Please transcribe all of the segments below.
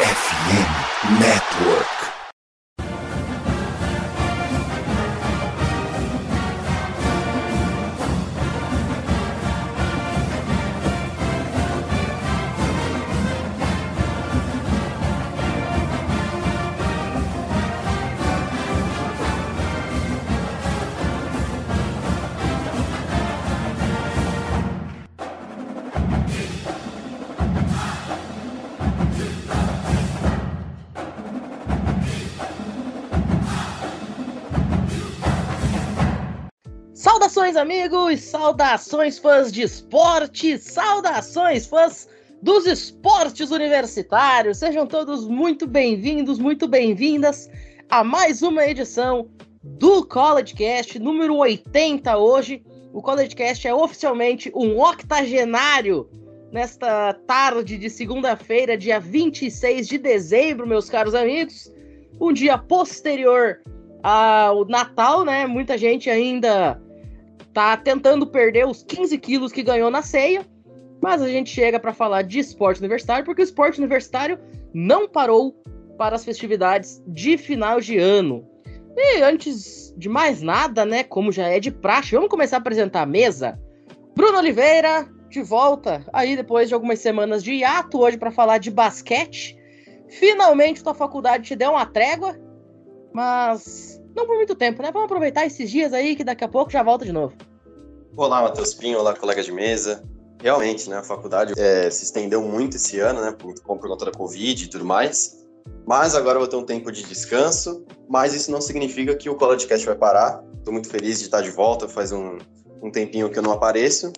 FM Network. Amigos! Saudações, fãs de esporte! Saudações, fãs dos esportes universitários! Sejam todos muito bem-vindos, muito bem-vindas a mais uma edição do College Cast, número 80 hoje. O College Cast é oficialmente um octogenário nesta tarde de segunda-feira, dia 26 de dezembro, meus caros amigos. Um dia posterior ao Natal, né? Muita gente ainda tá tentando perder os 15 quilos que ganhou na ceia, mas a gente chega para falar de esporte universitário, porque o esporte universitário não parou para as festividades de final de ano. E antes de mais nada, né, como já é de praxe, vamos começar a apresentar a mesa. Bruno Oliveira, de volta aí depois de algumas semanas de hiato hoje para falar de basquete. Finalmente tua faculdade te deu uma trégua, mas não por muito tempo, né? Vamos aproveitar esses dias aí que daqui a pouco já volta de novo. Olá, Matheus Pinho, olá, colega de mesa. Realmente, né, a faculdade é, se estendeu muito esse ano, né, por, por conta da Covid e tudo mais. Mas agora eu vou ter um tempo de descanso, mas isso não significa que o CollegeCast vai parar. Estou muito feliz de estar de volta, faz um, um tempinho que eu não apareço.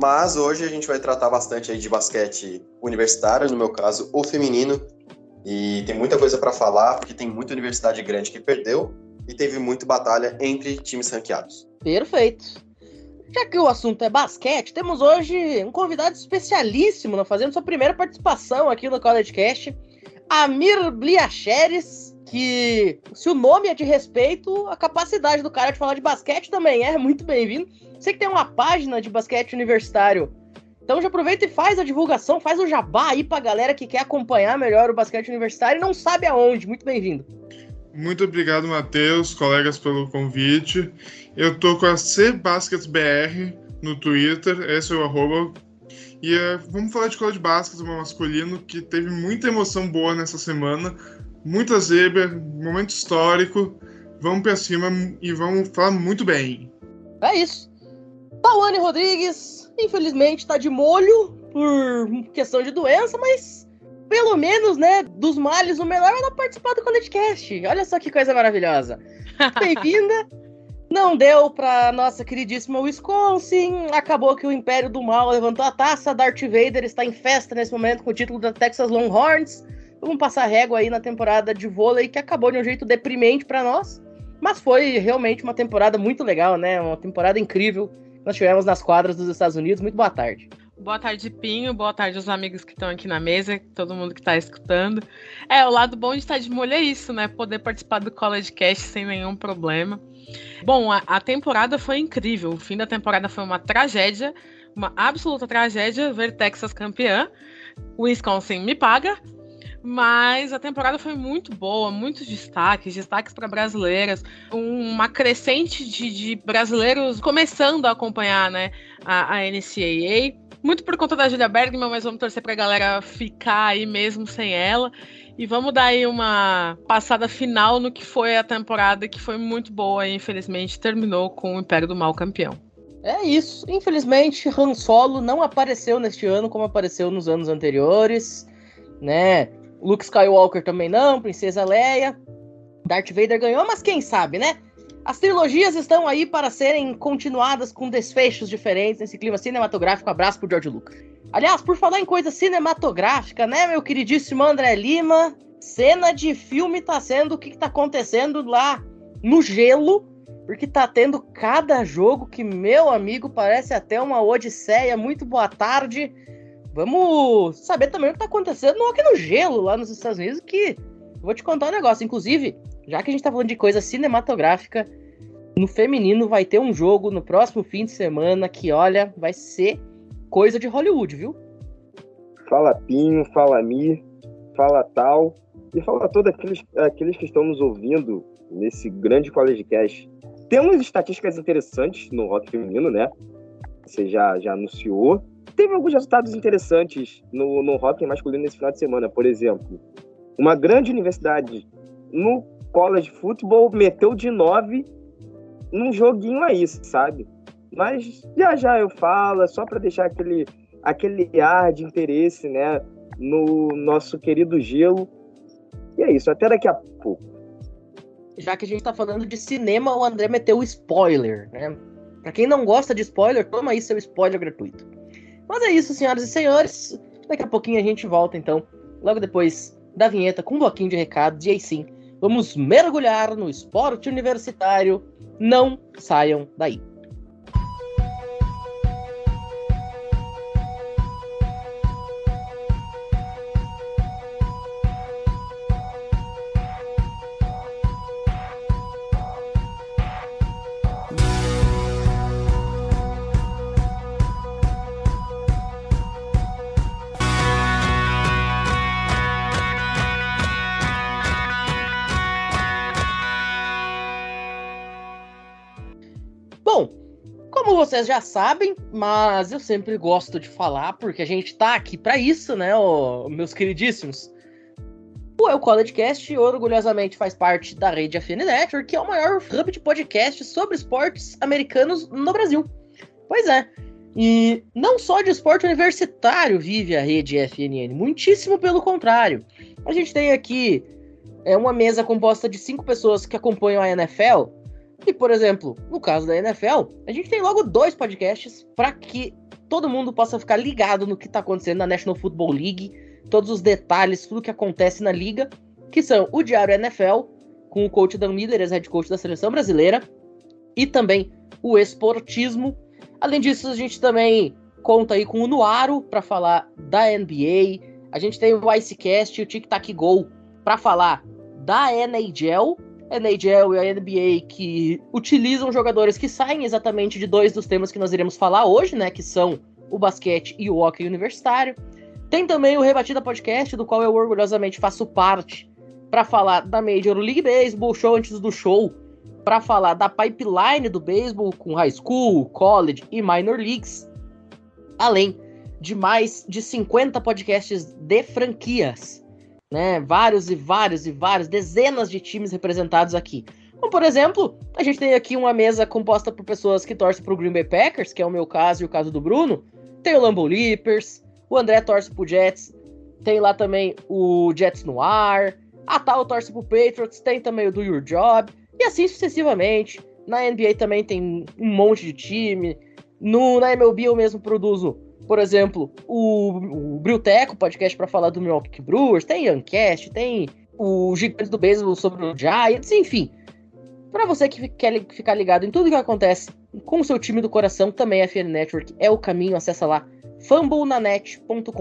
Mas hoje a gente vai tratar bastante aí de basquete universitário, no meu caso, o feminino. E tem muita coisa para falar, porque tem muita universidade grande que perdeu e teve muita batalha entre times ranqueados. Perfeito. Já que o assunto é basquete, temos hoje um convidado especialíssimo, fazendo sua primeira participação aqui no College Cast, Amir Bliacheres, que se o nome é de respeito, a capacidade do cara de falar de basquete também é muito bem-vindo. Sei que tem uma página de basquete universitário, então já aproveita e faz a divulgação, faz o jabá aí pra galera que quer acompanhar melhor o basquete universitário e não sabe aonde. Muito bem-vindo. Muito obrigado, Matheus, colegas, pelo convite. Eu tô com a CBasketBR no Twitter, esse é o arroba. E uh, vamos falar de college basquete masculino, que teve muita emoção boa nessa semana, muita zebra, momento histórico. Vamos pra cima e vamos falar muito bem. É isso. Tawane Rodrigues, infelizmente, tá de molho por questão de doença, mas pelo menos, né, dos males, o melhor era participar do CollegeCast. Olha só que coisa maravilhosa. Bem-vinda. Não deu para nossa queridíssima Wisconsin. Acabou que o Império do Mal levantou a taça. Darth Vader está em festa nesse momento com o título da Texas Longhorns. Vamos passar régua aí na temporada de vôlei que acabou de um jeito deprimente para nós. Mas foi realmente uma temporada muito legal, né? Uma temporada incrível que nós tivemos nas quadras dos Estados Unidos. Muito boa tarde. Boa tarde, Pinho. Boa tarde aos amigos que estão aqui na mesa, todo mundo que está escutando. É, o lado bom de estar de molho é isso, né? Poder participar do College Cast sem nenhum problema. Bom, a, a, temporada foi incrível. O fim da temporada foi uma tragédia, uma absoluta tragédia ver Texas campeã. Wisconsin me paga, mas a temporada foi muito boa, muitos destaques, destaques para brasileiras, uma crescente de, de, brasileiros começando a acompanhar né, a, a NCAA. Muito por conta da Julia Bergman, mas vamos torcer para a galera ficar aí mesmo sem ela. E vamos dar aí uma passada final no que foi a temporada, que foi muito boa e infelizmente terminou com o Império do Mal campeão. É isso. Infelizmente, Han Solo não apareceu neste ano como apareceu nos anos anteriores, né? Luke Skywalker também não, Princesa Leia. Darth Vader ganhou, mas quem sabe, né? As trilogias estão aí para serem continuadas com desfechos diferentes nesse clima cinematográfico. Abraço pro George Lucas. Aliás, por falar em coisa cinematográfica, né, meu queridíssimo André Lima? Cena de filme tá sendo o que, que tá acontecendo lá no gelo, porque tá tendo cada jogo que, meu amigo, parece até uma odisseia. Muito boa tarde. Vamos saber também o que tá acontecendo aqui no gelo, lá nos Estados Unidos, que vou te contar um negócio. Inclusive, já que a gente tá falando de coisa cinematográfica, no feminino vai ter um jogo no próximo fim de semana que, olha, vai ser coisa de Hollywood, viu? Fala Pinho, fala Mi, fala tal. E fala todos aqueles, aqueles que estão nos ouvindo nesse grande College Cast. Temos estatísticas interessantes no rock feminino, né? Você já, já anunciou. Teve alguns resultados interessantes no, no rock masculino nesse final de semana. Por exemplo, uma grande universidade no college football meteu de nove num joguinho aí, sabe? Mas já já eu falo, é só para deixar aquele, aquele ar de interesse, né? No nosso querido gelo. E é isso, até daqui a pouco. Já que a gente tá falando de cinema, o André meteu o spoiler, né? Pra quem não gosta de spoiler, toma aí seu spoiler gratuito. Mas é isso, senhoras e senhores. Daqui a pouquinho a gente volta, então, logo depois da vinheta, com um bloquinho de recados. E aí sim, vamos mergulhar no esporte universitário. Não saiam daí. Vocês já sabem, mas eu sempre gosto de falar, porque a gente tá aqui para isso, né, ó, meus queridíssimos. O El Cast orgulhosamente faz parte da rede FN Network, que é o maior hub de podcast sobre esportes americanos no Brasil. Pois é. E não só de esporte universitário vive a rede FNN, muitíssimo pelo contrário. A gente tem aqui é, uma mesa composta de cinco pessoas que acompanham a NFL, e, por exemplo, no caso da NFL, a gente tem logo dois podcasts para que todo mundo possa ficar ligado no que está acontecendo na National Football League, todos os detalhes, tudo que acontece na liga, que são o Diário NFL, com o coach Dan Miller, ex-head coach da seleção brasileira, e também o Esportismo. Além disso, a gente também conta aí com o Nuaro para falar da NBA. A gente tem o Icecast e o Tic Tac Go para falar da NHL NHL e a NBA que utilizam jogadores que saem exatamente de dois dos temas que nós iremos falar hoje, né? Que são o basquete e o hockey universitário. Tem também o Rebatida Podcast, do qual eu orgulhosamente faço parte, para falar da Major League Baseball, show antes do show, para falar da pipeline do beisebol com high school, college e minor leagues, além de mais de 50 podcasts de franquias né? Vários e vários e vários, dezenas de times representados aqui. Como, por exemplo, a gente tem aqui uma mesa composta por pessoas que torcem para o Green Bay Packers, que é o meu caso e o caso do Bruno. Tem o Lambeau Leapers, o André torce pro Jets, tem lá também o Jets no ar, a Tal torce pro Patriots, tem também o Do Your Job, e assim sucessivamente. Na NBA também tem um monte de time. No, na MLB eu mesmo produzo por exemplo, o, o podcast para falar do Milwaukee Brewers, tem Youngcast, tem o Gigante do Beisebol sobre o Giants, enfim. Para você que quer ficar ligado em tudo que acontece com o seu time do coração, também a FN Network é o caminho. Acessa lá fumblenanet.com.br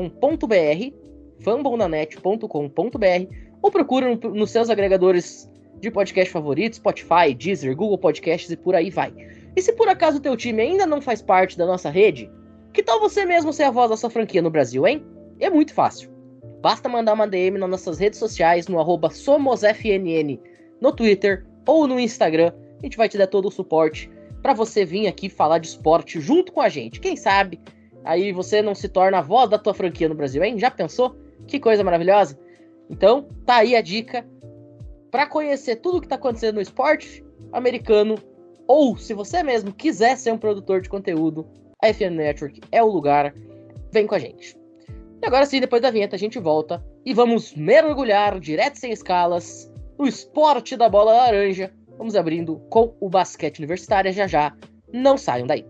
fumblenanet.com.br ou procura no, nos seus agregadores de podcast favoritos, Spotify, Deezer, Google Podcasts e por aí vai. E se por acaso o teu time ainda não faz parte da nossa rede, que tal você mesmo ser a voz da sua franquia no Brasil, hein? É muito fácil. Basta mandar uma DM nas nossas redes sociais, no arroba SomosFNN, no Twitter ou no Instagram. A gente vai te dar todo o suporte para você vir aqui falar de esporte junto com a gente. Quem sabe aí você não se torna a voz da tua franquia no Brasil, hein? Já pensou? Que coisa maravilhosa. Então, tá aí a dica para conhecer tudo o que está acontecendo no esporte americano ou se você mesmo quiser ser um produtor de conteúdo, a FM Network é o lugar. Vem com a gente. E agora sim, depois da vinheta, a gente volta e vamos mergulhar direto sem escalas no esporte da bola laranja. Vamos abrindo com o basquete universitário já já. Não saiam daí.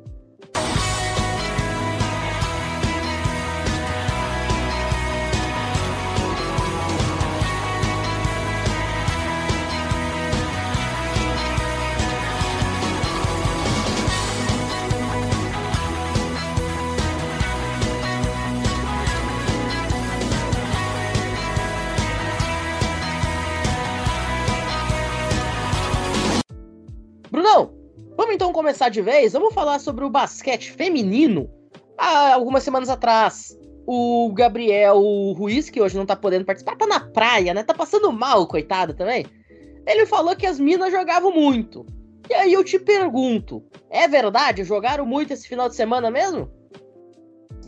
Começar de vez, vamos falar sobre o basquete feminino. Há algumas semanas atrás, o Gabriel Ruiz, que hoje não tá podendo participar, tá na praia, né? Tá passando mal, coitado também. Ele falou que as minas jogavam muito. E aí eu te pergunto, é verdade? Jogaram muito esse final de semana mesmo?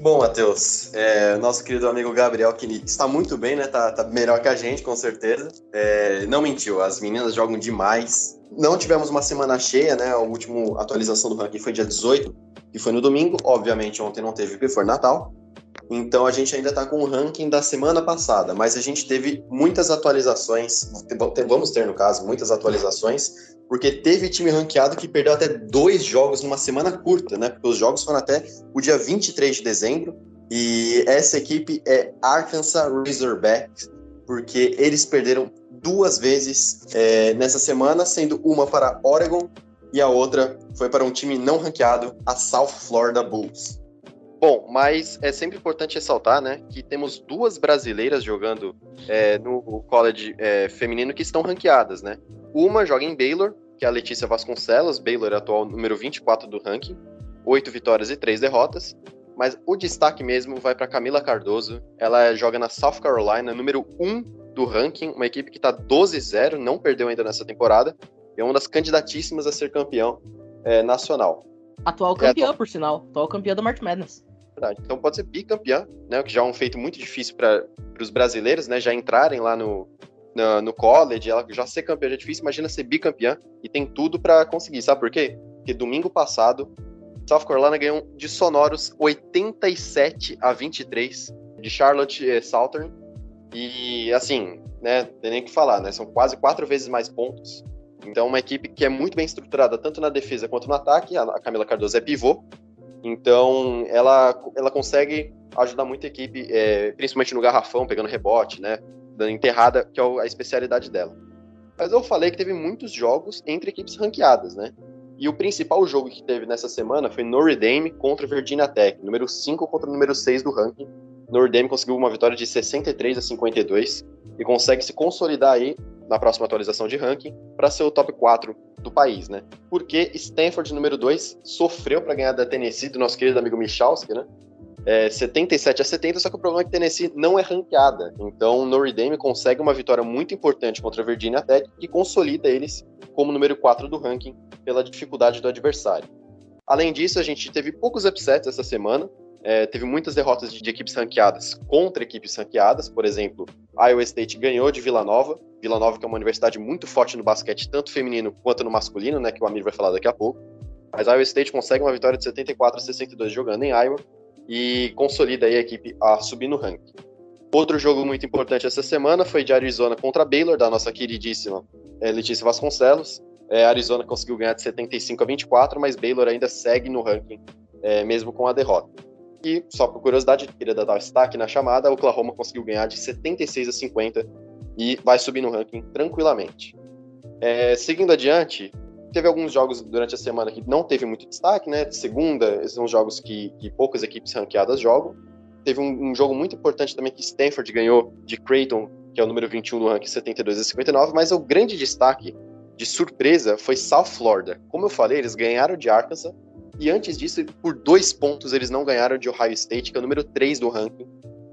Bom, Matheus, é, nosso querido amigo Gabriel, que está muito bem, né? Tá, tá melhor que a gente, com certeza. É, não mentiu, as meninas jogam demais. Não tivemos uma semana cheia, né? A última atualização do ranking foi dia 18, que foi no domingo. Obviamente, ontem não teve, porque foi Natal. Então a gente ainda está com o ranking da semana passada, mas a gente teve muitas atualizações, vamos ter no caso, muitas atualizações, porque teve time ranqueado que perdeu até dois jogos numa semana curta, né? Porque os jogos foram até o dia 23 de dezembro, e essa equipe é Arkansas Razorbacks, porque eles perderam duas vezes é, nessa semana, sendo uma para Oregon e a outra foi para um time não ranqueado, a South Florida Bulls. Bom, mas é sempre importante ressaltar, né, que temos duas brasileiras jogando é, no college é, feminino que estão ranqueadas, né? Uma joga em Baylor, que é a Letícia Vasconcelos, Baylor é atual número 24 do ranking, oito vitórias e três derrotas. Mas o destaque mesmo vai para Camila Cardoso. Ela joga na South Carolina, número 1 do ranking, uma equipe que está 12-0, não perdeu ainda nessa temporada, e é uma das candidatíssimas a ser campeão é, nacional. Atual campeã, é, por sinal. Atual campeã do March Madness verdade. Então pode ser bicampeão, né? O que já é um feito muito difícil para os brasileiros, né? Já entrarem lá no, no, no college, ela já ser campeã já é difícil, imagina ser bicampeã e tem tudo para conseguir. Sabe por quê? Porque domingo passado, South Carolina ganhou de sonoros 87 a 23 de Charlotte eh, Southern. E assim, né? Tem nem que falar, né? São quase quatro vezes mais pontos. Então, uma equipe que é muito bem estruturada, tanto na defesa quanto no ataque. A Camila Cardoso é pivô, então, ela, ela consegue ajudar muito a equipe, é, principalmente no garrafão, pegando rebote, né? Dando enterrada, que é a especialidade dela. Mas eu falei que teve muitos jogos entre equipes ranqueadas, né? E o principal jogo que teve nessa semana foi Notre Dame contra Virginia Tech, número 5 contra o número 6 do ranking. Notre Dame conseguiu uma vitória de 63 a 52 e consegue se consolidar aí na próxima atualização de ranking para ser o top 4 do país, né? Porque Stanford, número 2, sofreu para ganhar da Tennessee, do nosso querido amigo Michalski, né? É, 77 a 70, só que o problema é que Tennessee não é ranqueada. Então, Notre Dame consegue uma vitória muito importante contra a Virginia Tech e consolida eles como número 4 do ranking pela dificuldade do adversário. Além disso, a gente teve poucos upsets essa semana. É, teve muitas derrotas de, de, equipes ranqueadas contra equipes ranqueadas. Por exemplo, Iowa State ganhou de Vila Nova. Vila Nova que é uma universidade muito forte no basquete, tanto feminino quanto no masculino, né, que o Amir vai falar daqui a pouco. Mas Iowa State consegue uma vitória de 74 a 62 jogando em Iowa e consolida a equipe a subir no ranking. Outro jogo muito importante essa semana foi de Arizona contra Baylor, da nossa queridíssima é, Letícia Vasconcelos. É, Arizona conseguiu ganhar de 75 a 24, mas Baylor ainda segue no ranking, é, mesmo com a derrota. E, só por curiosidade, queria dar destaque na chamada, Oklahoma conseguiu ganhar de 76 a 50 e vai subir no ranking tranquilamente. É, seguindo adiante, teve alguns jogos durante a semana que não teve muito destaque, né? Segunda, são jogos que, que poucas equipes ranqueadas jogam. Teve um, um, jogo muito importante também que Stanford ganhou de Creighton, que é o número 21 no ranking 72 a 59, mas o grande destaque de surpresa foi South Florida. Como eu falei, eles ganharam de Arkansas e antes disso, por dois pontos, eles não ganharam de Ohio State, que é o número 3 do ranking.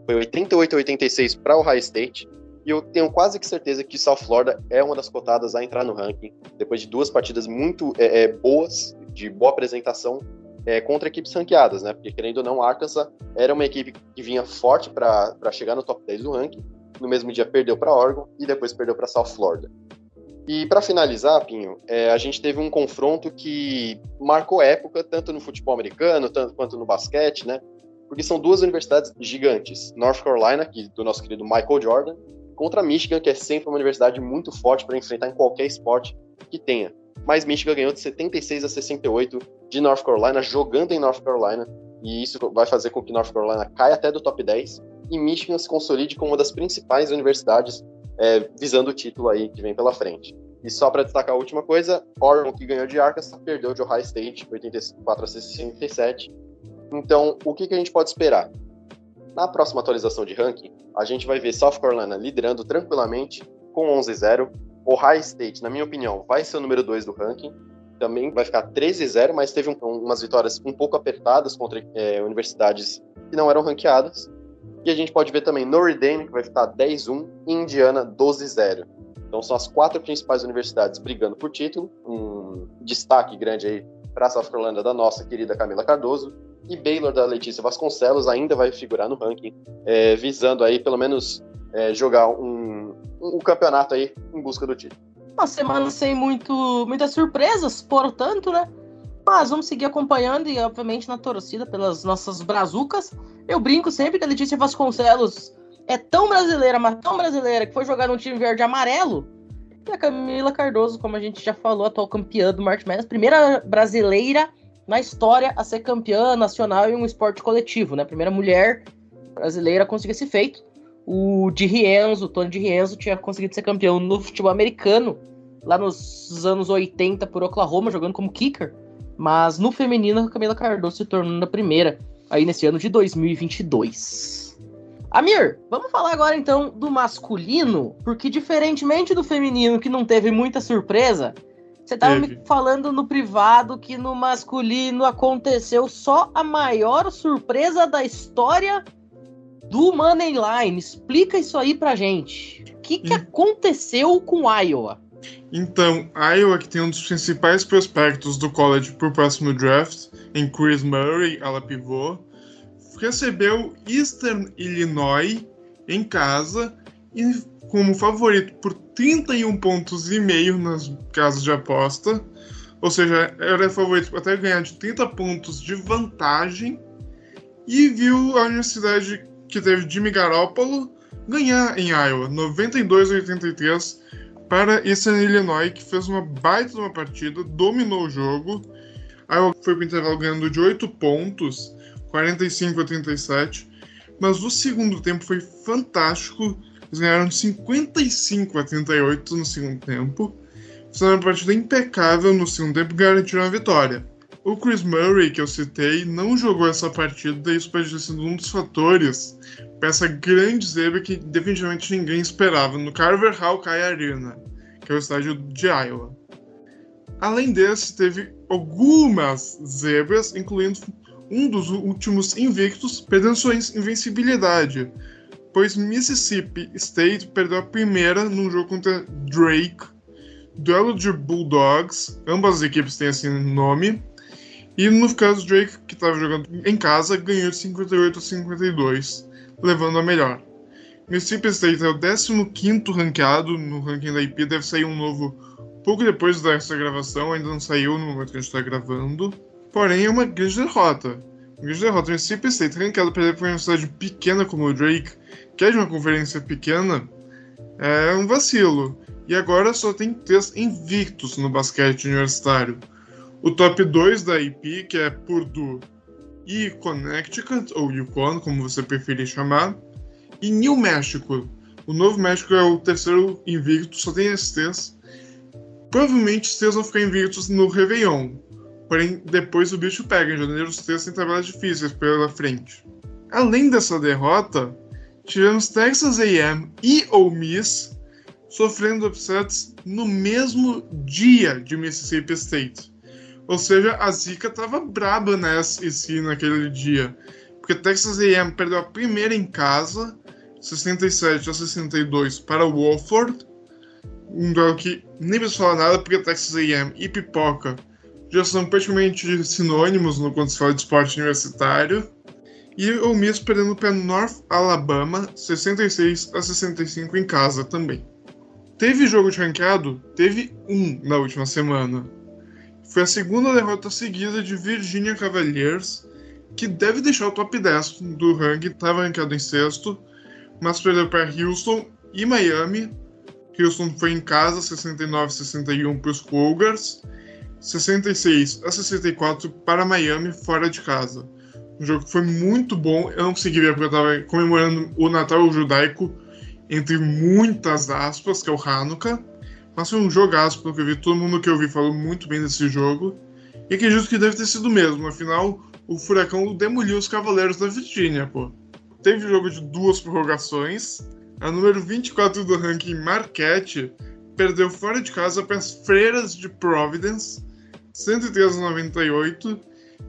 Foi 88 a 86 para Ohio State. E eu tenho quase que certeza que South Florida é uma das cotadas a entrar no ranking, depois de duas partidas muito é, é, boas, de boa apresentação, é, contra equipes ranqueadas, né? Porque, querendo ou não, Arkansas era uma equipe que vinha forte para chegar no top 10 do ranking. No mesmo dia perdeu para Oregon e depois perdeu para South Florida. E para finalizar, Pinho, é, a gente teve um confronto que marcou época, tanto no futebol americano tanto quanto no basquete, né? Porque são duas universidades gigantes. North Carolina, que, do nosso querido Michael Jordan, contra Michigan, que é sempre uma universidade muito forte para enfrentar em qualquer esporte que tenha. Mas Michigan ganhou de 76 a 68 de North Carolina, jogando em North Carolina, e isso vai fazer com que North Carolina caia até do top 10 e Michigan se consolide como uma das principais universidades é, visando o título aí que vem pela frente. E só para destacar a última coisa, Oregon, que ganhou de Arkansas, perdeu de Ohio State, 84 a 67. Então, o que, que a gente pode esperar? Na próxima atualização de ranking, a gente vai ver South Carolina liderando tranquilamente com 11-0. Ohio State, na minha opinião, vai ser o número 2 do ranking. Também vai ficar 13-0, mas teve um, umas vitórias um pouco apertadas contra é, universidades que não eram ranqueadas. E a gente pode ver também Notre Dame, que vai estar 10-1, e Indiana 12-0. Então são as quatro principais universidades brigando por título. Um destaque grande aí para a South Carolina da nossa querida Camila Cardoso. E Baylor da Letícia Vasconcelos ainda vai figurar no ranking, é, visando aí pelo menos é, jogar um, um, campeonato aí em busca do título. Uma semana sem muito, muitas surpresas, portanto, né? Mas vamos seguir acompanhando e, obviamente, na torcida pelas nossas brazucas. Eu brinco sempre que a Letícia Vasconcelos é tão brasileira, mas tão brasileira, que foi jogar num time verde amarelo. E a Camila Cardoso, como a gente já falou, atual campeã do March Madness, primeira brasileira na história a ser campeã nacional em um esporte coletivo, né? Primeira mulher brasileira a conseguir esse feito. O de Rienzo, o Tony de Rienzo, tinha conseguido ser campeão no futebol americano, lá nos anos 80 por Oklahoma, jogando como kicker. Mas no feminino, a Camila Cardoso se tornou a primeira aí nesse ano de 2022. Amir, vamos falar agora então do masculino, porque diferentemente do feminino que não teve muita surpresa, você estava me falando no privado que no masculino aconteceu só a maior surpresa da história do Moneyline. Explica isso aí pra gente. O que, que hum. aconteceu com Iowa? Então, Iowa, que tem um dos principais prospectos do college para o próximo draft, em Chris Murray, ala pivô, recebeu Eastern Illinois em casa e como favorito por 31 pontos e meio nas casas de aposta. Ou seja, era favorito até ganhar de 30 pontos de vantagem. E viu a universidade que teve Jimmy Garoppolo ganhar em Iowa, 92 a 83 para Eastern Illinois, que fez uma baita de uma partida, dominou o jogo. Iowa foi para o intervalo ganhando de 8 pontos, 45 a 37. Mas o segundo tempo foi fantástico. Eles ganharam de 55 a 38 no segundo tempo. Fizeram uma partida impecável no segundo tempo e garantiram a vitória. O Chris Murray, que eu citei, não jogou essa partida e isso pode ter sido um dos fatores essa grande zebra que definitivamente ninguém esperava. No Carver Hawkeye Arena, que é o estádio de Iowa. Além desse, teve algumas zebras, incluindo um dos últimos invictos perdendo sua invencibilidade, pois Mississippi State perdeu a primeira num jogo contra Drake, duelo de Bulldogs, ambas as equipes têm assim nome, e no caso Drake, que estava jogando em casa, ganhou de 58 a 52, levando a melhor. Mississippi State é o 15 ranqueado no ranking da IP, deve sair um novo pouco depois dessa gravação, ainda não saiu no momento que a gente está gravando. Porém, é uma grande derrota. Uma grande derrota. Mississippi State ranqueado para uma universidade pequena como o Drake, que é de uma conferência pequena, é um vacilo. E agora só tem três invictos no basquete universitário. O top 2 da IP, que é Purdue e Connecticut, ou Yukon, como você preferir chamar, e New México. O Novo México é o terceiro invicto, só tem esses três. Provavelmente os três vão ficar invictos no Réveillon. Porém, depois o bicho pega. Em janeiro, os três têm trabalhos difíceis pela frente. Além dessa derrota, tivemos Texas A&M e Ole Miss sofrendo upsets no mesmo dia de Mississippi State. Ou seja, a zica tava braba nessa e sim naquele dia. Porque Texas A&M perdeu a primeira em casa, 67 a 62 para Wofford. Um duelo que nem preciso falar nada, porque Texas A&M e Pipoca já são praticamente sinônimos no quando se fala de esporte universitário. E o Miss perdendo para North Alabama, 66 a 65 em casa também. Teve jogo de ranqueado? Teve um na última semana. Foi a segunda derrota seguida de Virginia Cavaliers, que deve deixar o top 10 do ranking, estava ranqueado em sexto, mas perdeu para Houston e Miami. Houston foi em casa, 69 a 61 para os Cougars, 66 a 64 para Miami fora de casa. Um jogo que foi muito bom. Eu não consegui ver porque eu estava comemorando o Natal judaico, entre muitas aspas, que é o Hanukkah. Mas foi um jogaço, pelo que eu vi. Todo mundo que eu vi falou muito bem desse jogo. E acredito que deve ter sido mesmo. Afinal, o Furacão demoliu os Cavaleiros da Virgínia, pô. Teve jogo de duas prorrogações. A número 24 do ranking Marquette perdeu fora de casa para as Freiras de Providence, 103 a 98,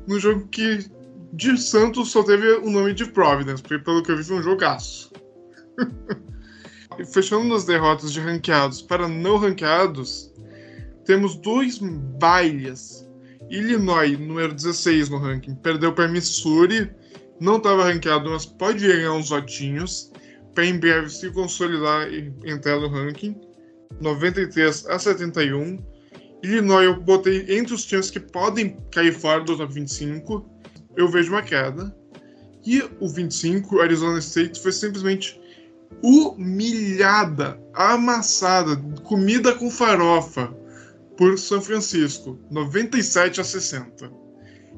no jogo que de Santos só teve o nome de Providence, porque pelo que eu vi foi um jogaço. e fechando nas derrotas de ranqueados para não ranqueados, temos dois bailes. Illinois, número 16 no ranking, perdeu para Missouri, não estava ranqueado, mas pode ganhar uns votinhos para em breve se consolidar e entrar no ranking. 93 a 71. Illinois eu botei entre os times que podem cair fora do top 25. Eu vejo uma queda. E o 25, Arizona State, foi simplesmente humilhada, amassada, comida com farofa por São Francisco, 97 a 60.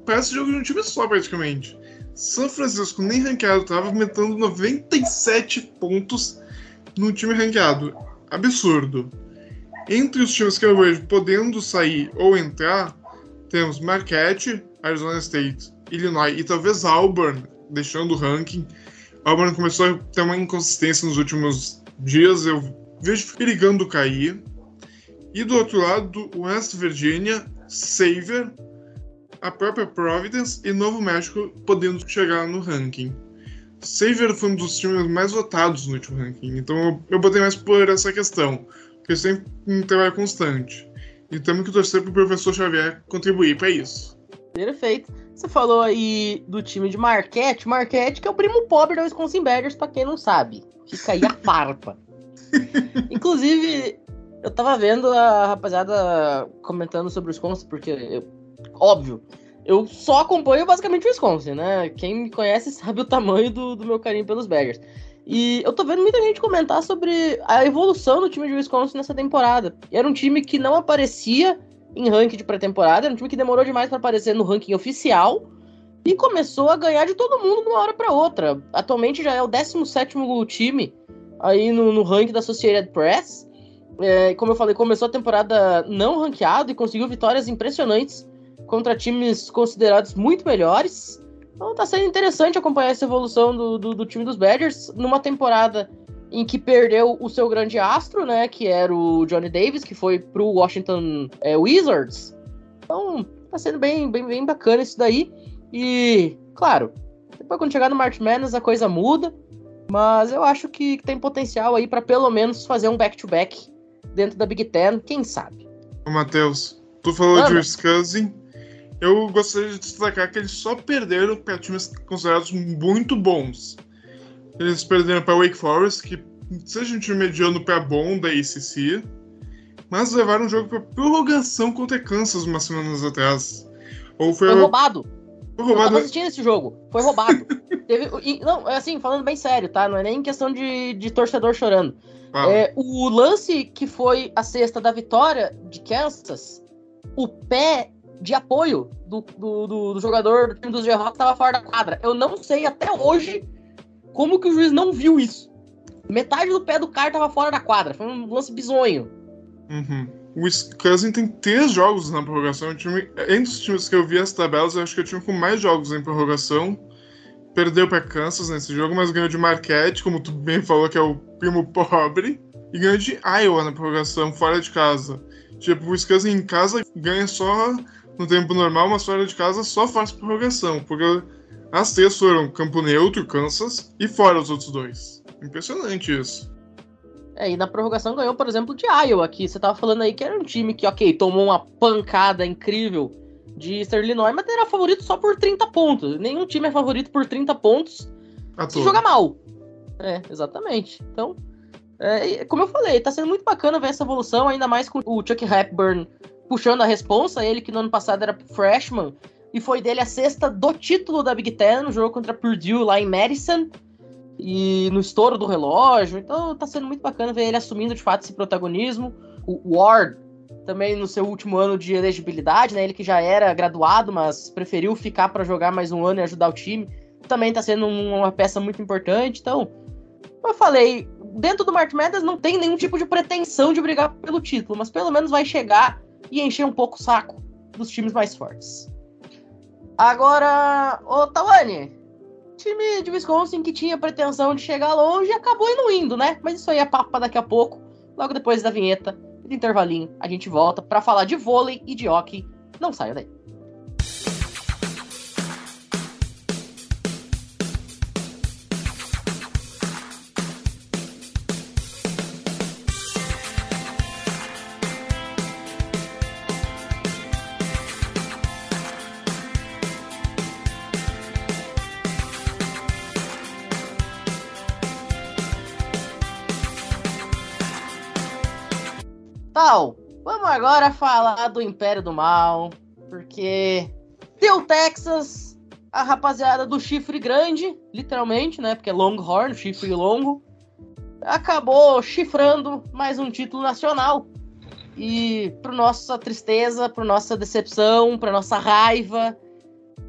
Parece jogo de um time só praticamente. São Francisco nem ranqueado estava aumentando 97 pontos no time ranqueado. Absurdo. Entre os times que eu vejo podendo sair ou entrar, temos Marquette, Arizona State, Illinois e talvez Auburn, deixando o ranking. Auburn começou a ter uma inconsistência nos últimos dias, eu vejo perigando cair. E do outro lado, West Virginia, Xavier, a própria Providence e Novo México podendo chegar no ranking. Xavier foi um dos times mais votados no último ranking, então eu botei mais por essa questão porque sempre um trabalho constante. E temos que torcer para o professor Xavier contribuir para isso. Perfeito. Você falou aí do time de Marquette. Marquette que é o primo pobre da Wisconsin Badgers, para quem não sabe. Fica aí a farpa. Inclusive, eu tava vendo a rapaziada comentando sobre o Wisconsin, porque, eu, óbvio, eu só acompanho basicamente o Wisconsin, né? Quem me conhece sabe o tamanho do, do meu carinho pelos Badgers. E eu tô vendo muita gente comentar sobre a evolução do time de Wisconsin nessa temporada. E era um time que não aparecia em ranking de pré-temporada, era um time que demorou demais para aparecer no ranking oficial e começou a ganhar de todo mundo de uma hora para outra. Atualmente já é o 17 time aí no, no ranking da Associated Press. É, como eu falei, começou a temporada não ranqueado e conseguiu vitórias impressionantes contra times considerados muito melhores. Então tá sendo interessante acompanhar essa evolução do, do, do, time dos Badgers numa temporada em que perdeu o seu grande astro, né? Que era o Johnny Davis, que foi pro Washington é, Wizards. Então tá sendo bem, bem, bem bacana isso daí. E, claro, depois quando chegar no March Madness a coisa muda. Mas eu acho que tem potencial aí para pelo menos fazer um back-to-back -back dentro da Big Ten, quem sabe. Ô, Matheus, tu falou Ana. de Wisconsin eu gostaria de destacar que eles só perderam para times considerados muito bons. Eles perderam para Wake Forest, que seja um time mediano para bom da ACC, mas levaram o jogo para prorrogação contra Kansas umas semanas atrás. Ou foi, foi roubado. Foi roubado. Eu tava assistindo esse jogo. Foi roubado. Teve, e, não, assim, falando bem sério, tá? Não é nem questão de, de torcedor chorando. Ah. É, o lance que foi a cesta da vitória de Kansas, o pé de apoio do, do, do, do jogador do time dos Jayhawks estava fora da quadra. Eu não sei até hoje como que o juiz não viu isso. Metade do pé do cara estava fora da quadra. Foi um lance bizonho. Uhum. O Wisconsin tem três jogos na prorrogação. Time, entre os times que eu vi as tabelas, eu acho que é o time com mais jogos em prorrogação. Perdeu para Kansas nesse jogo, mas ganhou de Marquette, como tu bem falou, que é o primo pobre. E ganhou de Iowa na prorrogação, fora de casa. Tipo, o Wisconsin em casa ganha só no tempo normal, uma fora de casa só faz prorrogação, porque as três foram campo neutro, Kansas, e fora os outros dois. Impressionante isso. É, e na prorrogação ganhou, por exemplo, de Iowa, que você tava falando aí que era um time que, ok, tomou uma pancada incrível de Eastern Illinois, mas era favorito só por 30 pontos. Nenhum time é favorito por 30 pontos se joga mal. É, exatamente. Então, é, como eu falei, tá sendo muito bacana ver essa evolução, ainda mais com o Chuck Hepburn puxando a responsa, ele que no ano passado era freshman, e foi dele a sexta do título da Big Ten no jogo contra Purdue lá em Madison, e no estouro do relógio. Então tá sendo muito bacana ver ele assumindo de fato esse protagonismo. O Ward também no seu último ano de elegibilidade, né? Ele que já era graduado, mas preferiu ficar para jogar mais um ano e ajudar o time. Também tá sendo uma peça muito importante. Então, como eu falei, dentro do March Madness não tem nenhum tipo de pretensão de brigar pelo título, mas pelo menos vai chegar e encher um pouco o saco dos times mais fortes. Agora, ô Tawane, time de Wisconsin que tinha pretensão de chegar longe acabou indo indo, né? Mas isso aí é papo daqui a pouco, logo depois da vinheta do intervalinho, a gente volta para falar de vôlei e de hockey. Não saia daí. Vamos agora falar do Império do Mal, porque deu Texas, a rapaziada do chifre grande, literalmente, né? Porque é Longhorn, chifre longo, acabou chifrando mais um título nacional. E para nossa tristeza, para nossa decepção, para nossa raiva,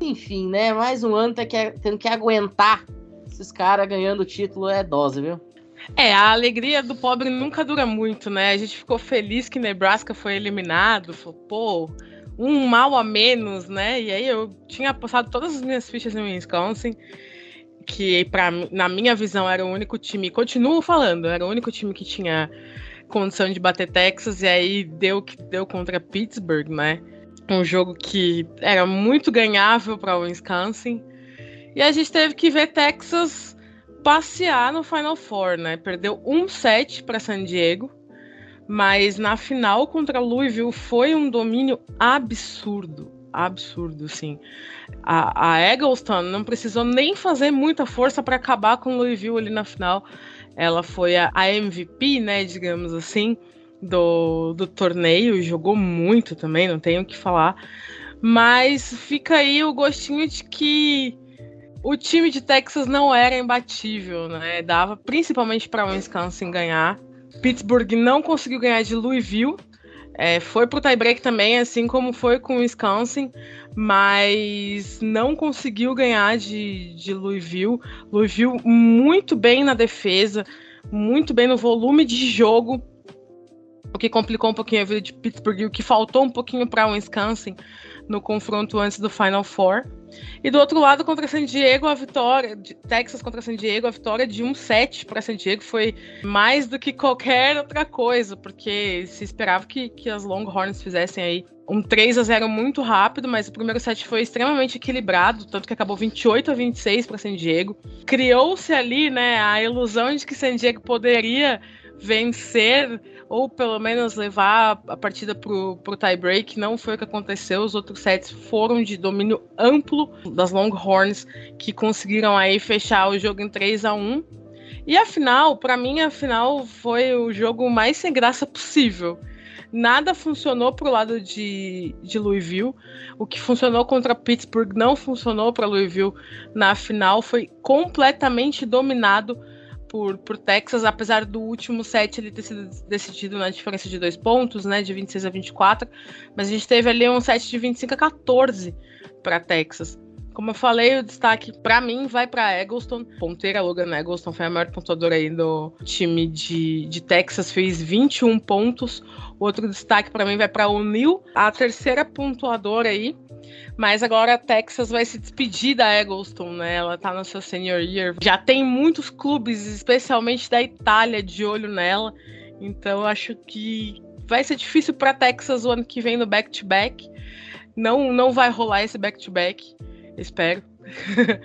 enfim, né? Mais um ano tendo que aguentar esses caras ganhando o título é dose, viu? É, a alegria do pobre nunca dura muito, né? A gente ficou feliz que Nebraska foi eliminado, falou, pô, um mal a menos, né? E aí eu tinha apostado todas as minhas fichas no Wisconsin, que pra, na minha visão era o único time, continuo falando, era o único time que tinha condição de bater Texas, e aí deu que deu contra Pittsburgh, né? Um jogo que era muito ganhável para o Wisconsin. E a gente teve que ver Texas passear no Final Four, né? Perdeu um set para San Diego, mas na final contra Louisville foi um domínio absurdo, absurdo, sim. A, a Eggleston não precisou nem fazer muita força para acabar com Louisville ali na final. Ela foi a, a MVP, né, digamos assim, do, do torneio, jogou muito também, não tenho o que falar. Mas fica aí o gostinho de que o time de Texas não era imbatível, né? Dava principalmente para Wisconsin ganhar. Pittsburgh não conseguiu ganhar de Louisville. É, foi pro tiebreak também, assim como foi com o Wisconsin, mas não conseguiu ganhar de, de Louisville. Louisville muito bem na defesa, muito bem no volume de jogo, o que complicou um pouquinho a vida de Pittsburgh, o que faltou um pouquinho para Wisconsin no confronto antes do Final Four. E do outro lado, contra San Diego, a vitória, Texas contra San Diego, a vitória de 1-7 para San Diego foi mais do que qualquer outra coisa, porque se esperava que, que as Longhorns fizessem aí um 3 a 0 muito rápido, mas o primeiro set foi extremamente equilibrado, tanto que acabou 28 a 26 para San Diego. Criou-se ali, né, a ilusão de que San Diego poderia vencer ou pelo menos levar a partida pro, pro tie-break. Não foi o que aconteceu. Os outros sets foram de domínio amplo das Longhorns, que conseguiram aí fechar o jogo em 3 a 1 E a final, para mim, a final foi o jogo mais sem graça possível. Nada funcionou pro lado de, de Louisville. O que funcionou contra Pittsburgh não funcionou para Louisville na final. Foi completamente dominado por, por Texas, apesar do último set ele ter sido decidido na diferença de dois pontos, né, de 26 a 24, mas a gente teve ali um set de 25 a 14 para Texas. Como eu falei, o destaque para mim vai para Eggleston. Ponteira Logan Eggleston foi a maior pontuadora aí do time de, de Texas, fez 21 pontos. Outro destaque para mim vai para o Neil, a terceira pontuadora aí, mas agora a Texas vai se despedir da Eggleston, né? Ela tá no seu senior year. Já tem muitos clubes, especialmente da Itália, de olho nela. Então acho que vai ser difícil para Texas o ano que vem no back-to-back. -back. Não, não vai rolar esse back-to-back, -back, espero.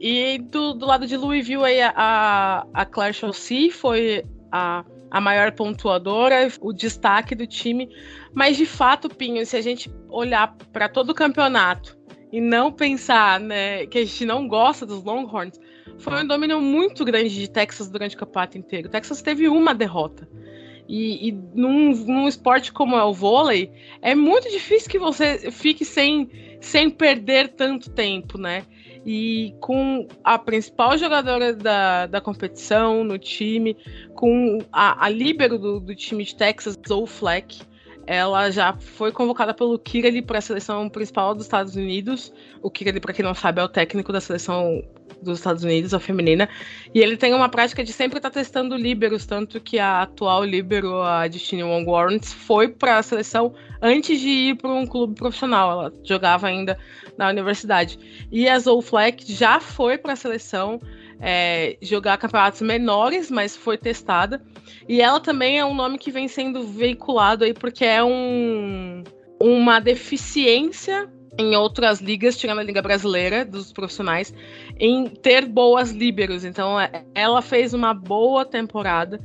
e do, do, lado de Louisville, aí, a, a Claire Chaussee foi a a maior pontuadora, o destaque do time. Mas de fato, Pinho, se a gente olhar para todo o campeonato e não pensar né, que a gente não gosta dos Longhorns, foi um domínio muito grande de Texas durante o campeonato inteiro. Texas teve uma derrota. E, e num, num, esporte como é o vôlei, é muito difícil que você fique sem, sem perder tanto tempo, né? E com a principal jogadora da, da competição no time, com a, a líbero do, do time de Texas, Zoe Fleck. Ela já foi convocada pelo Kirali para a seleção principal dos Estados Unidos. O Kirali, para quem não sabe, é o técnico da seleção dos Estados Unidos, a feminina. E ele tem uma prática de sempre estar tá testando líberos, tanto que a atual líbero, a Destiny Wong Warrants, foi para a seleção antes de ir para um clube profissional. Ela jogava ainda na universidade. E a Zoe Fleck já foi para a seleção é, jogar campeonatos menores, mas foi testada. E ela também é um nome que vem sendo veiculado aí porque é um, uma deficiência em outras ligas, tirando a Liga Brasileira dos profissionais, em ter boas líberos. Então, é, ela fez uma boa temporada,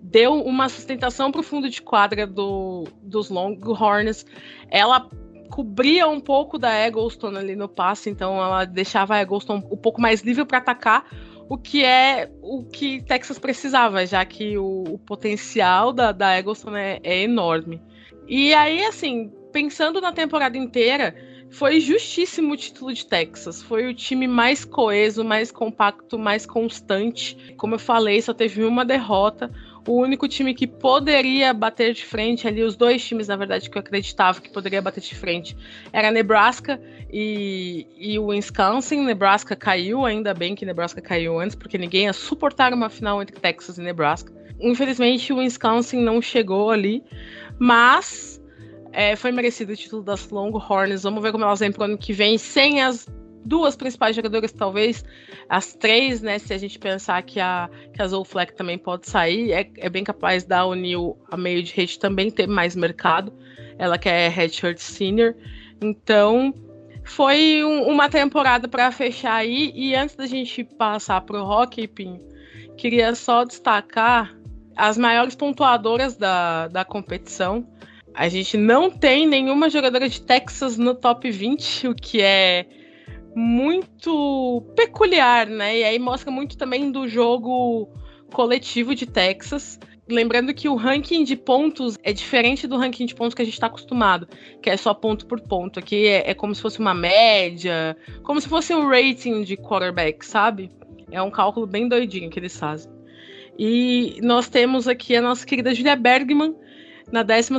deu uma sustentação para o fundo de quadra do, dos Longhorns. Ela cobria um pouco da Eggleston ali no passe, então ela deixava a Eggleston um pouco mais livre para atacar, o que é o que Texas precisava, já que o, o potencial da, da Eggleston é, é enorme. E aí, assim, pensando na temporada inteira, foi justíssimo o título de Texas. Foi o time mais coeso, mais compacto, mais constante. Como eu falei, só teve uma derrota. O único time que poderia bater de frente ali, os dois times, na verdade, que eu acreditava que poderia bater de frente, era Nebraska e, e o Wisconsin. Nebraska caiu, ainda bem que Nebraska caiu antes, porque ninguém ia suportar uma final entre Texas e Nebraska. Infelizmente, o Wisconsin não chegou ali, mas é, foi merecido o título das Longhorns. Vamos ver como elas vêm pro ano que vem, sem as duas principais jogadoras, talvez as três, né? Se a gente pensar que a, que a Zoe Fleck também pode sair, é, é bem capaz da O'Neill a meio de rede também ter mais mercado. Ela que é redshirt senior. Então, foi um, uma temporada para fechar aí. E antes da gente passar pro hockey, Pim, queria só destacar as maiores pontuadoras da, da competição. A gente não tem nenhuma jogadora de Texas no top 20, o que é muito peculiar, né? E aí mostra muito também do jogo coletivo de Texas. Lembrando que o ranking de pontos é diferente do ranking de pontos que a gente está acostumado, que é só ponto por ponto. Aqui é, é, como se fosse uma média, como se fosse um rating de quarterback, sabe? É um cálculo bem doidinho que eles fazem. E nós temos aqui a nossa querida Julia Bergman na 12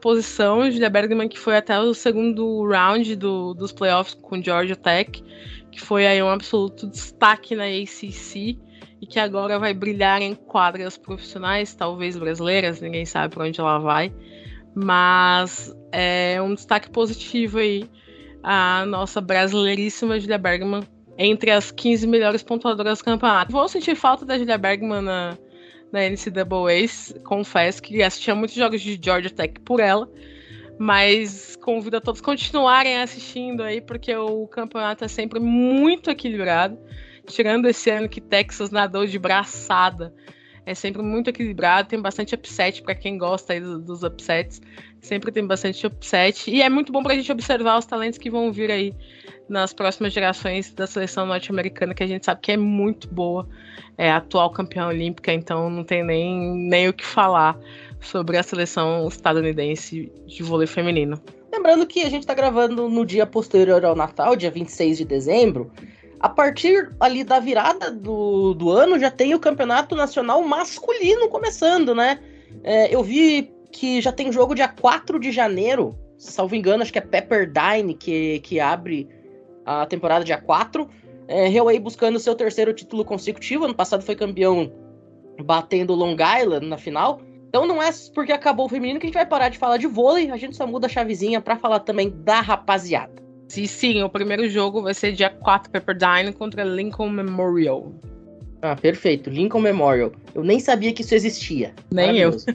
posição. Julia Bergman, que foi até o segundo round do, dos playoffs com Georgia Tech, que foi aí um absoluto destaque na ACC e que agora vai brilhar em quadras profissionais, talvez brasileiras, ninguém sabe para onde ela vai. Mas é um destaque positivo aí a nossa brasileiríssima Julia Bergman entre as 15 melhores pontuadoras do campeonato. Vou sentir falta da Julia Bergman na, na NCAA. Confesso que assistia muitos jogos de Georgia Tech por ela. Mas convido a todos continuarem assistindo aí, porque o campeonato é sempre muito equilibrado. Tirando esse ano que Texas nadou de braçada. É sempre muito equilibrado, tem bastante upset para quem gosta aí dos upsets. Sempre tem bastante upset. E é muito bom para a gente observar os talentos que vão vir aí nas próximas gerações da seleção norte-americana, que a gente sabe que é muito boa é atual campeã olímpica, então não tem nem, nem o que falar sobre a seleção estadunidense de vôlei feminino. Lembrando que a gente está gravando no dia posterior ao Natal, dia 26 de dezembro. A partir ali da virada do, do ano já tem o campeonato nacional masculino começando, né? É, eu vi que já tem jogo dia 4 de janeiro, salvo engano, acho que é Pepperdine que, que abre a temporada dia 4. É, Hawaii buscando seu terceiro título consecutivo. Ano passado foi campeão batendo Long Island na final. Então não é porque acabou o feminino que a gente vai parar de falar de vôlei. A gente só muda a chavezinha para falar também da rapaziada. Sim, sim, o primeiro jogo vai ser dia 4 Pepperdine contra Lincoln Memorial. Ah, perfeito. Lincoln Memorial. Eu nem sabia que isso existia. Nem eu.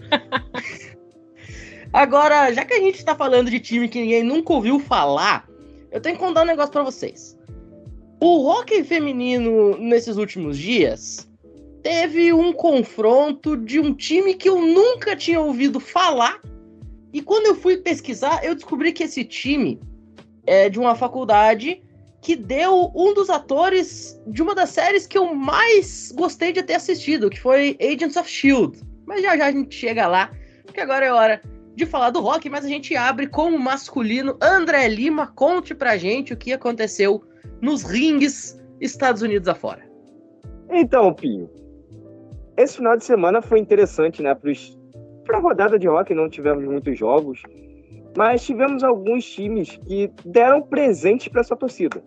Agora, já que a gente está falando de time que ninguém nunca ouviu falar, eu tenho que contar um negócio para vocês. O hockey feminino nesses últimos dias teve um confronto de um time que eu nunca tinha ouvido falar. E quando eu fui pesquisar, eu descobri que esse time é de uma faculdade que deu um dos atores de uma das séries que eu mais gostei de ter assistido, que foi Agents of Shield. Mas já já a gente chega lá, porque agora é hora de falar do rock, mas a gente abre com o masculino. André Lima, conte pra gente o que aconteceu nos ringues Estados Unidos afora. Então, Pinho, esse final de semana foi interessante, né? Para a rodada de rock não tivemos muitos jogos, mas tivemos alguns times que deram presentes para sua torcida.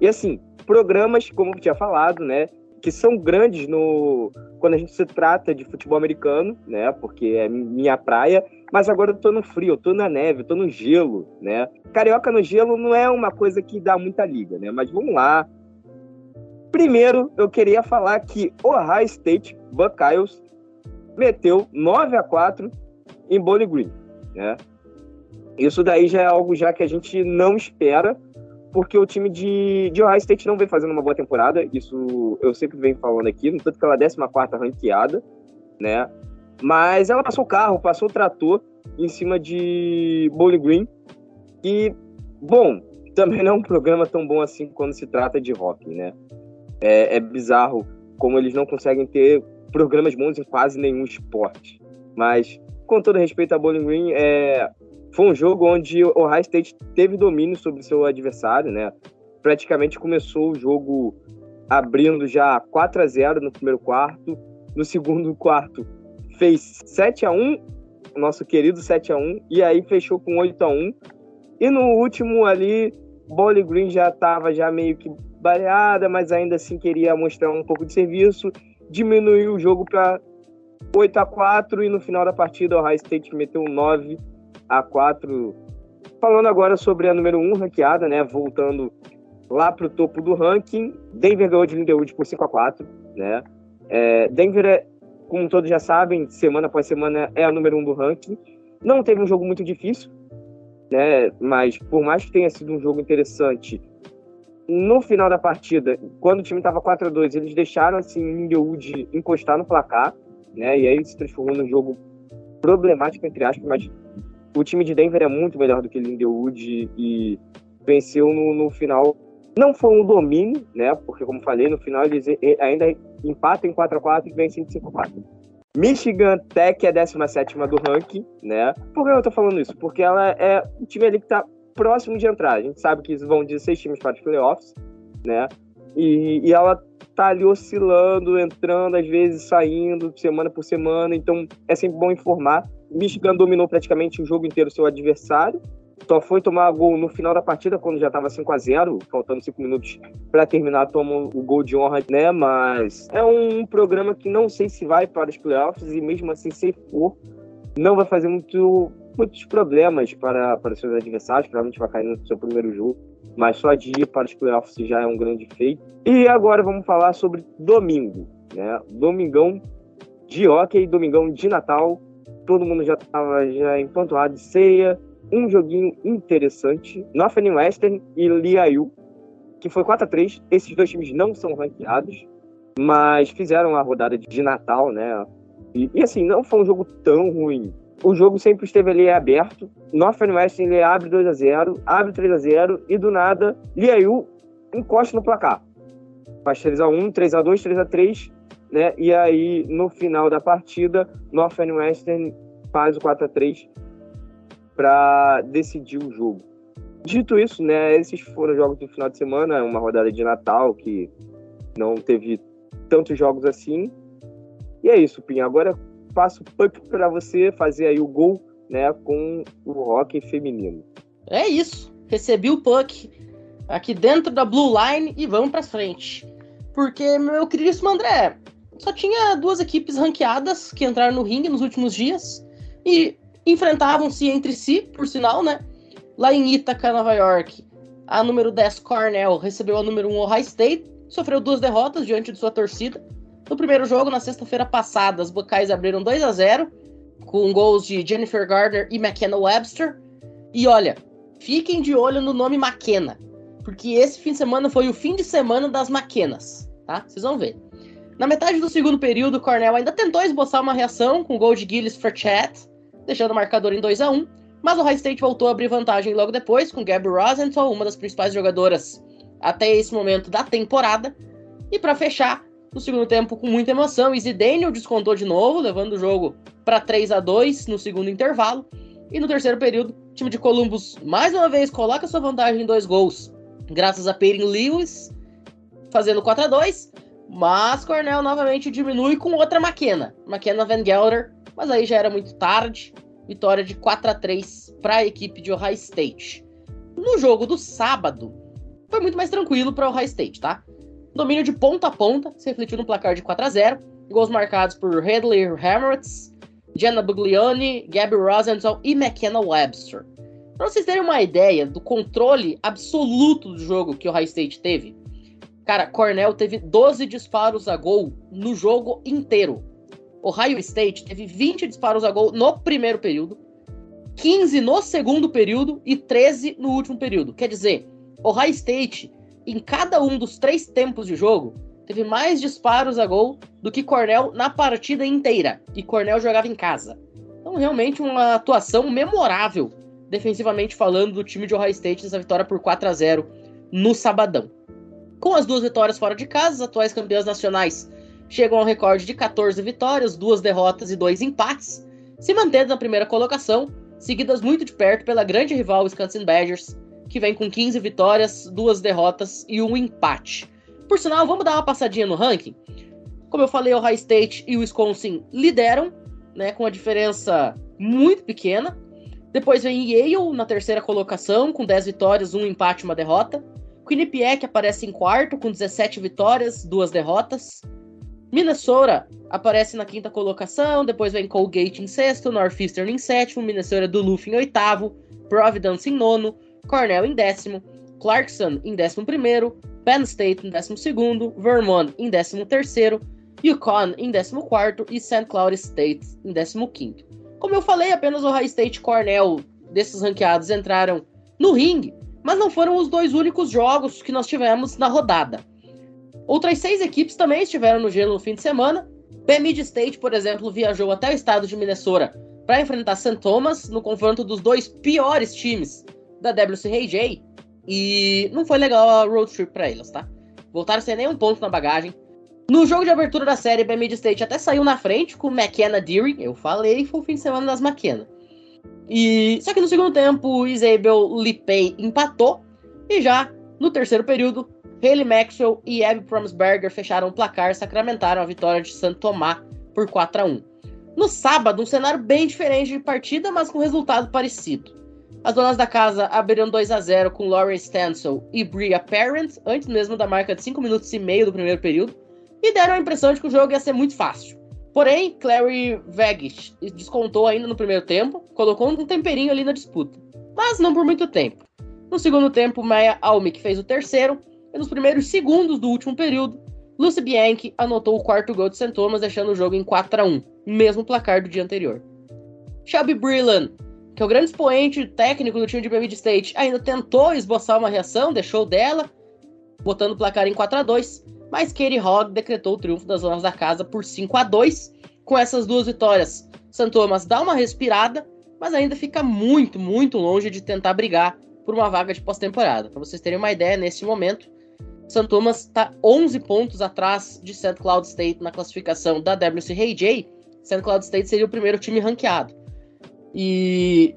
E assim, programas, como eu tinha falado, né? Que são grandes no quando a gente se trata de futebol americano, né? Porque é minha praia. Mas agora eu tô no frio, eu tô na neve, eu tô no gelo, né? Carioca no gelo não é uma coisa que dá muita liga, né? Mas vamos lá. Primeiro, eu queria falar que Ohio State Buckeyes meteu 9 a 4 em Bowling Green, né? Isso daí já é algo já que a gente não espera, porque o time de, de Ohio State não vem fazendo uma boa temporada, isso eu sempre venho falando aqui, no tanto que ela é a 14 ranqueada, né? Mas ela passou o carro, passou o trator em cima de Bowling Green. E, bom, também não é um programa tão bom assim quando se trata de rock, né? É, é bizarro como eles não conseguem ter programas bons em quase nenhum esporte. Mas, com todo respeito a Bowling Green, é, foi um jogo onde o Ohio State teve domínio sobre seu adversário, né? Praticamente começou o jogo abrindo já 4 a 0 no primeiro quarto. No segundo quarto, fez 7 a 1 nosso querido 7 a 1 e aí fechou com 8 a 1 E no último ali, Bowling Green já estava já meio que baleada, mas ainda assim queria mostrar um pouco de serviço, diminuiu o jogo para 8 a 4 e no final da partida o High State meteu 9 a 4. Falando agora sobre a número 1 ranqueada, né, voltando lá para o topo do ranking, Denver ganhou de Lindenwood por 5 a 4, né? É, Denver, é, como todos já sabem, semana após semana é a número 1 do ranking. Não teve um jogo muito difícil, né? Mas por mais que tenha sido um jogo interessante, no final da partida, quando o time estava 4 a 2 eles deixaram assim Lindenwood encostar no placar, né? E aí se transformou num jogo problemático entre aspas, mas o time de Denver é muito melhor do que Lindenwood e venceu no, no final. Não foi um domínio, né? Porque como falei, no final eles ainda empatam em 4 a 4 e vencem de 5 a 4. Michigan Tech é a 17 do ranking, né? Por que eu tô falando isso? Porque ela é o time ali que tá próximo de entrar. A gente sabe que vão 16 times para os playoffs, né? E, e ela tá ali oscilando, entrando, às vezes saindo, semana por semana. Então é sempre bom informar. Michigan dominou praticamente o jogo inteiro seu adversário. Só foi tomar gol no final da partida, quando já estava 5 a 0 faltando 5 minutos para terminar, toma o gol de honra, né? Mas é um programa que não sei se vai para os playoffs e mesmo assim, se for, não vai fazer muito muitos problemas para, para seus adversários, provavelmente vai cair no seu primeiro jogo, mas só de ir para os playoffs já é um grande feito. E agora vamos falar sobre domingo, né? Domingão de hockey, domingão de Natal, todo mundo já estava já empanturrado de ceia, um joguinho interessante, Northern Western e Liayu, que foi 4 a 3 Esses dois times não são ranqueados, mas fizeram a rodada de Natal, né? E, e assim, não foi um jogo tão ruim o jogo sempre esteve ali aberto. Northwestern ele abre 2 a 0 abre 3 a 0 e do nada Liayu encosta no placar. Faz 3 a 1 3 a 2 3 a 3 né? E aí no final da partida, Northwestern faz o 4 a 3 para decidir o jogo. Dito isso, né, esses foram os jogos do final de semana, uma rodada de Natal que não teve tantos jogos assim. E é isso, Pinha. Agora passo o puck para você fazer aí o gol, né, com o hockey feminino. É isso. Recebi o puck aqui dentro da blue line e vamos para frente. Porque meu queridíssimo André, só tinha duas equipes ranqueadas que entraram no ringue nos últimos dias e enfrentavam-se entre si, por sinal, né? Lá em Ithaca, Nova York, a número 10 Cornell recebeu a número 1 Ohio State, sofreu duas derrotas diante de sua torcida no primeiro jogo, na sexta-feira passada, as Buckeyes abriram 2 a 0 com gols de Jennifer Gardner e McKenna Webster. E olha, fiquem de olho no nome McKenna, porque esse fim de semana foi o fim de semana das McKennas, tá? Vocês vão ver. Na metade do segundo período, Cornell ainda tentou esboçar uma reação com o gol de Gillis Chat, deixando o marcador em 2 a 1 mas o High State voltou a abrir vantagem logo depois, com Gabby Rosenthal, uma das principais jogadoras até esse momento da temporada. E para fechar, no segundo tempo, com muita emoção, Izzy Daniel descontou de novo, levando o jogo para 3 a 2 no segundo intervalo. E no terceiro período, o time de Columbus mais uma vez coloca sua vantagem em dois gols, graças a Peyton Lewis fazendo 4 a 2 mas Cornell novamente diminui com outra Maquena, Maquena Van Gelder, mas aí já era muito tarde. Vitória de 4 a 3 para a equipe de Ohio State. No jogo do sábado, foi muito mais tranquilo para Ohio State, tá? Domínio de ponta a ponta, se refletiu no placar de 4 a 0 Gols marcados por Hadley Hammertz, Jenna Buglioni, Gabby Rosenthal e McKenna Webster. Para vocês terem uma ideia do controle absoluto do jogo que o High State teve, cara, Cornell teve 12 disparos a gol no jogo inteiro. Ohio State teve 20 disparos a gol no primeiro período, 15 no segundo período e 13 no último período. Quer dizer, Ohio State em cada um dos três tempos de jogo, teve mais disparos a gol do que Cornell na partida inteira. E Cornell jogava em casa. Então, realmente, uma atuação memorável, defensivamente falando, do time de Ohio State nessa vitória por 4 a 0 no sabadão. Com as duas vitórias fora de casa, as atuais campeãs nacionais chegam ao recorde de 14 vitórias, duas derrotas e dois empates, se mantendo na primeira colocação, seguidas muito de perto pela grande rival Wisconsin Badgers, que vem com 15 vitórias, duas derrotas e um empate. Por sinal, vamos dar uma passadinha no ranking. Como eu falei, o High State e o Wisconsin lideram, né, com a diferença muito pequena. Depois vem Yale na terceira colocação, com 10 vitórias, um empate e uma derrota. Quinnipiac aparece em quarto, com 17 vitórias, duas derrotas. Minnesota aparece na quinta colocação, depois vem Colgate em sexto, Northeastern em sétimo, Minnesota Duluth em oitavo, Providence em nono, Cornell em décimo, Clarkson em décimo primeiro, Penn State em décimo segundo, Vermont em décimo terceiro, Yukon em décimo quarto e St. Cloud State em décimo quinto. Como eu falei, apenas o High State e Cornell desses ranqueados entraram no ringue, mas não foram os dois únicos jogos que nós tivemos na rodada. Outras seis equipes também estiveram no gelo no fim de semana. Mid State, por exemplo, viajou até o estado de Minnesota para enfrentar St. Thomas no confronto dos dois piores times da WCRJ. E não foi legal a road trip para eles, tá? Voltaram sem nenhum ponto na bagagem. No jogo de abertura da série, Mid State até saiu na frente com McKenna Deering. Eu falei, foi o fim de semana das McKenna. E só que no segundo tempo, Isabel Lipei empatou. E já no terceiro período, Haley Maxwell e Abby Promsberger fecharam o placar, sacramentaram a vitória de Santo Tomás por 4 a 1. No sábado, um cenário bem diferente de partida, mas com resultado parecido. As donas da casa abriram 2 a 0 com Lauren Stansel e Bria Parent, antes mesmo da marca de 5 minutos e meio do primeiro período, e deram a impressão de que o jogo ia ser muito fácil. Porém, Clary Vegas descontou ainda no primeiro tempo, colocou um temperinho ali na disputa, mas não por muito tempo. No segundo tempo, Maya Almick fez o terceiro, e nos primeiros segundos do último período, Lucy Bianchi anotou o quarto gol de St. Thomas, deixando o jogo em 4 a 1 mesmo placar do dia anterior. Shelby Brillan, que é o grande expoente técnico do time de Bemid State, ainda tentou esboçar uma reação, deixou dela, botando o placar em 4 a 2 mas Katie Hogg decretou o triunfo das donas da casa por 5 a 2 Com essas duas vitórias, St. Thomas dá uma respirada, mas ainda fica muito, muito longe de tentar brigar por uma vaga de pós-temporada. Para vocês terem uma ideia, nesse momento, St. Thomas está 11 pontos atrás de St. Cloud State na classificação da WCRJ. St. Cloud State seria o primeiro time ranqueado. E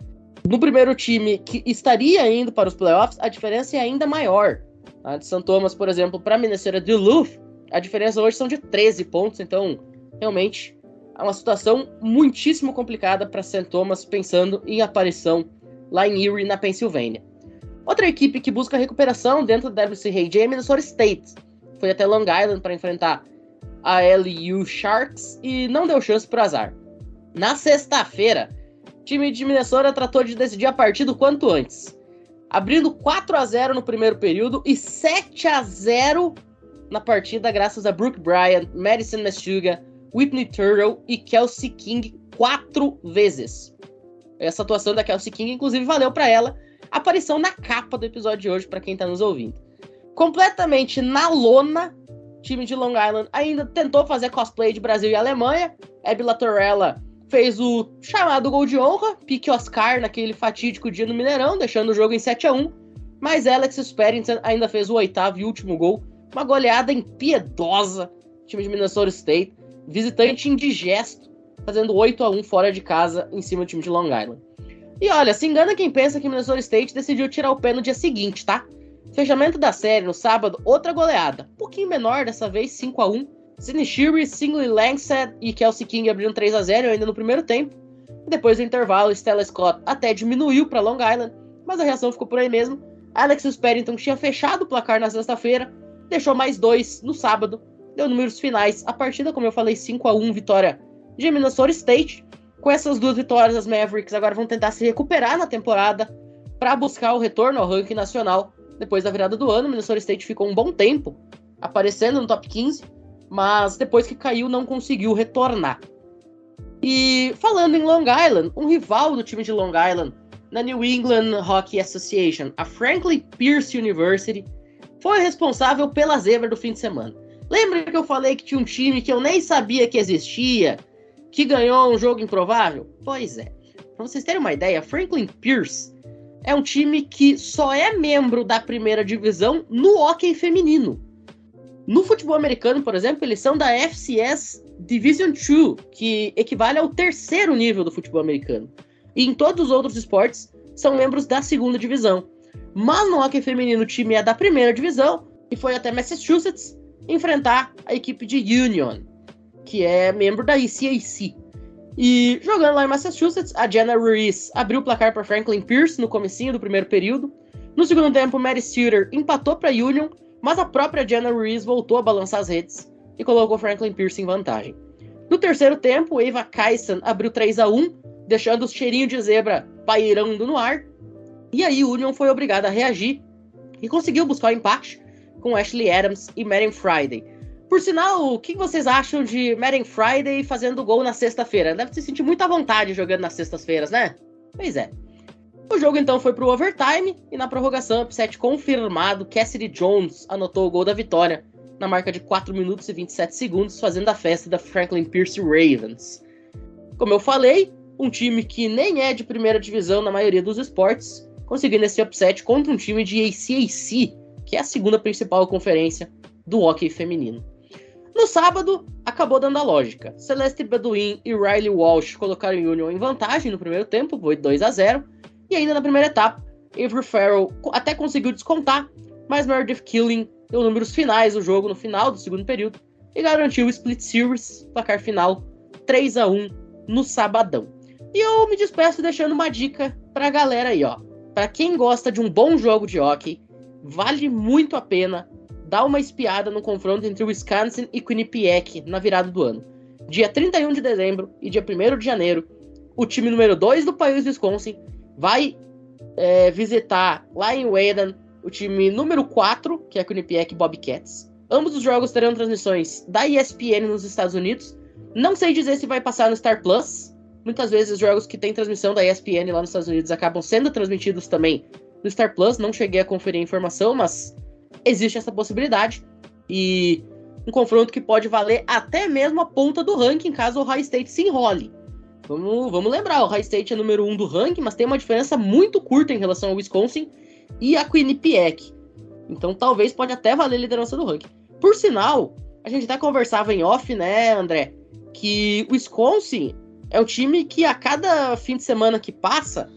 no primeiro time que estaria indo para os playoffs, a diferença é ainda maior. A de St. Thomas, por exemplo, para Minnesota Duluth, a diferença hoje são de 13 pontos, então realmente é uma situação muitíssimo complicada para St. Thomas, pensando em aparição lá em Erie, na Pensilvânia. Outra equipe que busca recuperação dentro da WCRJ é Minnesota State. Foi até Long Island para enfrentar a LU Sharks e não deu chance para azar. Na sexta-feira, o time de Minnesota tratou de decidir a partida o quanto antes, abrindo 4 a 0 no primeiro período e 7 a 0 na partida graças a Brooke Bryant, Madison Meshuga, Whitney Turtle e Kelsey King quatro vezes. Essa atuação da Kelsey King, inclusive, valeu para ela aparição na capa do episódio de hoje, para quem tá nos ouvindo. Completamente na lona, time de Long Island ainda tentou fazer cosplay de Brasil e Alemanha. Abby Latorella fez o chamado gol de honra, pique Oscar naquele fatídico dia no Mineirão, deixando o jogo em 7 a 1 Mas Alex Sperrington ainda fez o oitavo e último gol, uma goleada impiedosa, time de Minnesota State, visitante indigesto, fazendo 8 a 1 fora de casa em cima do time de Long Island. E olha, se engana quem pensa que Minnesota State decidiu tirar o pé no dia seguinte, tá? Fechamento da série no sábado, outra goleada. Um pouquinho menor, dessa vez 5 a 1 Sidney Shiri, Singley Langsett e Kelsey King abriram 3 a 0 ainda no primeiro tempo. Depois do intervalo, Stella Scott até diminuiu para Long Island, mas a reação ficou por aí mesmo. Alex Sperrington tinha fechado o placar na sexta-feira, deixou mais dois no sábado, deu números finais. A partida, como eu falei, 5 a 1 vitória de Minnesota State. Com essas duas vitórias, as Mavericks agora vão tentar se recuperar na temporada para buscar o retorno ao ranking nacional depois da virada do ano. Minnesota State ficou um bom tempo aparecendo no top 15, mas depois que caiu não conseguiu retornar. E falando em Long Island, um rival do time de Long Island na New England Hockey Association, a Franklin Pierce University, foi responsável pela zebra do fim de semana. Lembra que eu falei que tinha um time que eu nem sabia que existia, que ganhou um jogo improvável? Pois é. Para vocês terem uma ideia, Franklin Pierce é um time que só é membro da primeira divisão no hockey feminino. No futebol americano, por exemplo, eles são da FCS Division 2, que equivale ao terceiro nível do futebol americano. E em todos os outros esportes, são membros da segunda divisão. Mas no hockey feminino, o time é da primeira divisão e foi até Massachusetts enfrentar a equipe de Union, que é membro da ECAC. E jogando lá em Massachusetts, a Jenna Ruiz abriu o placar para Franklin Pierce no comecinho do primeiro período. No segundo tempo, Mary Suter empatou para Union, mas a própria Jenna Ruiz voltou a balançar as redes e colocou Franklin Pierce em vantagem. No terceiro tempo, Eva Kaisan abriu 3 a 1 deixando os cheirinhos de zebra pairando no ar. E aí Union foi obrigada a reagir e conseguiu buscar o empate com Ashley Adams e Marion Friday. Por sinal, o que vocês acham de Marion Friday fazendo gol na sexta-feira? Deve se sentir muita vontade jogando nas sextas-feiras, né? Pois é. O jogo então foi pro overtime e na prorrogação, upset confirmado, Cassidy Jones anotou o gol da vitória na marca de 4 minutos e 27 segundos, fazendo a festa da Franklin Pierce Ravens. Como eu falei, um time que nem é de primeira divisão na maioria dos esportes, conseguindo esse upset contra um time de ACAC, que é a segunda principal conferência do hockey feminino. No sábado, acabou dando a lógica. Celeste Beduin e Riley Walsh colocaram o Union em vantagem no primeiro tempo, foi 2 a 0 e ainda na primeira etapa, Avery Farrell até conseguiu descontar, mas Meredith Killing deu números finais do jogo no final do segundo período e garantiu o split series, placar final 3 a 1 no sabadão. E eu me despeço deixando uma dica pra galera aí, ó. Para quem gosta de um bom jogo de hockey, vale muito a pena dar uma espiada no confronto entre Wisconsin e Quinnipiac na virada do ano. Dia 31 de dezembro e dia 1 de janeiro, o time número 2 do país Wisconsin vai é, visitar lá em Wayne o time número 4, que é a Quinnipiac Bobcats. Ambos os jogos terão transmissões da ESPN nos Estados Unidos. Não sei dizer se vai passar no Star Plus, Muitas vezes os jogos que tem transmissão da ESPN lá nos Estados Unidos acabam sendo transmitidos também no Star Plus. Não cheguei a conferir a informação, mas existe essa possibilidade. E um confronto que pode valer até mesmo a ponta do ranking caso o High State se enrole. Vamos, vamos lembrar, o High State é número 1 um do ranking, mas tem uma diferença muito curta em relação ao Wisconsin e a Quinnipiac. Então talvez pode até valer a liderança do ranking. Por sinal, a gente até conversava em off, né, André, que o Wisconsin é o time que a cada fim de semana que passa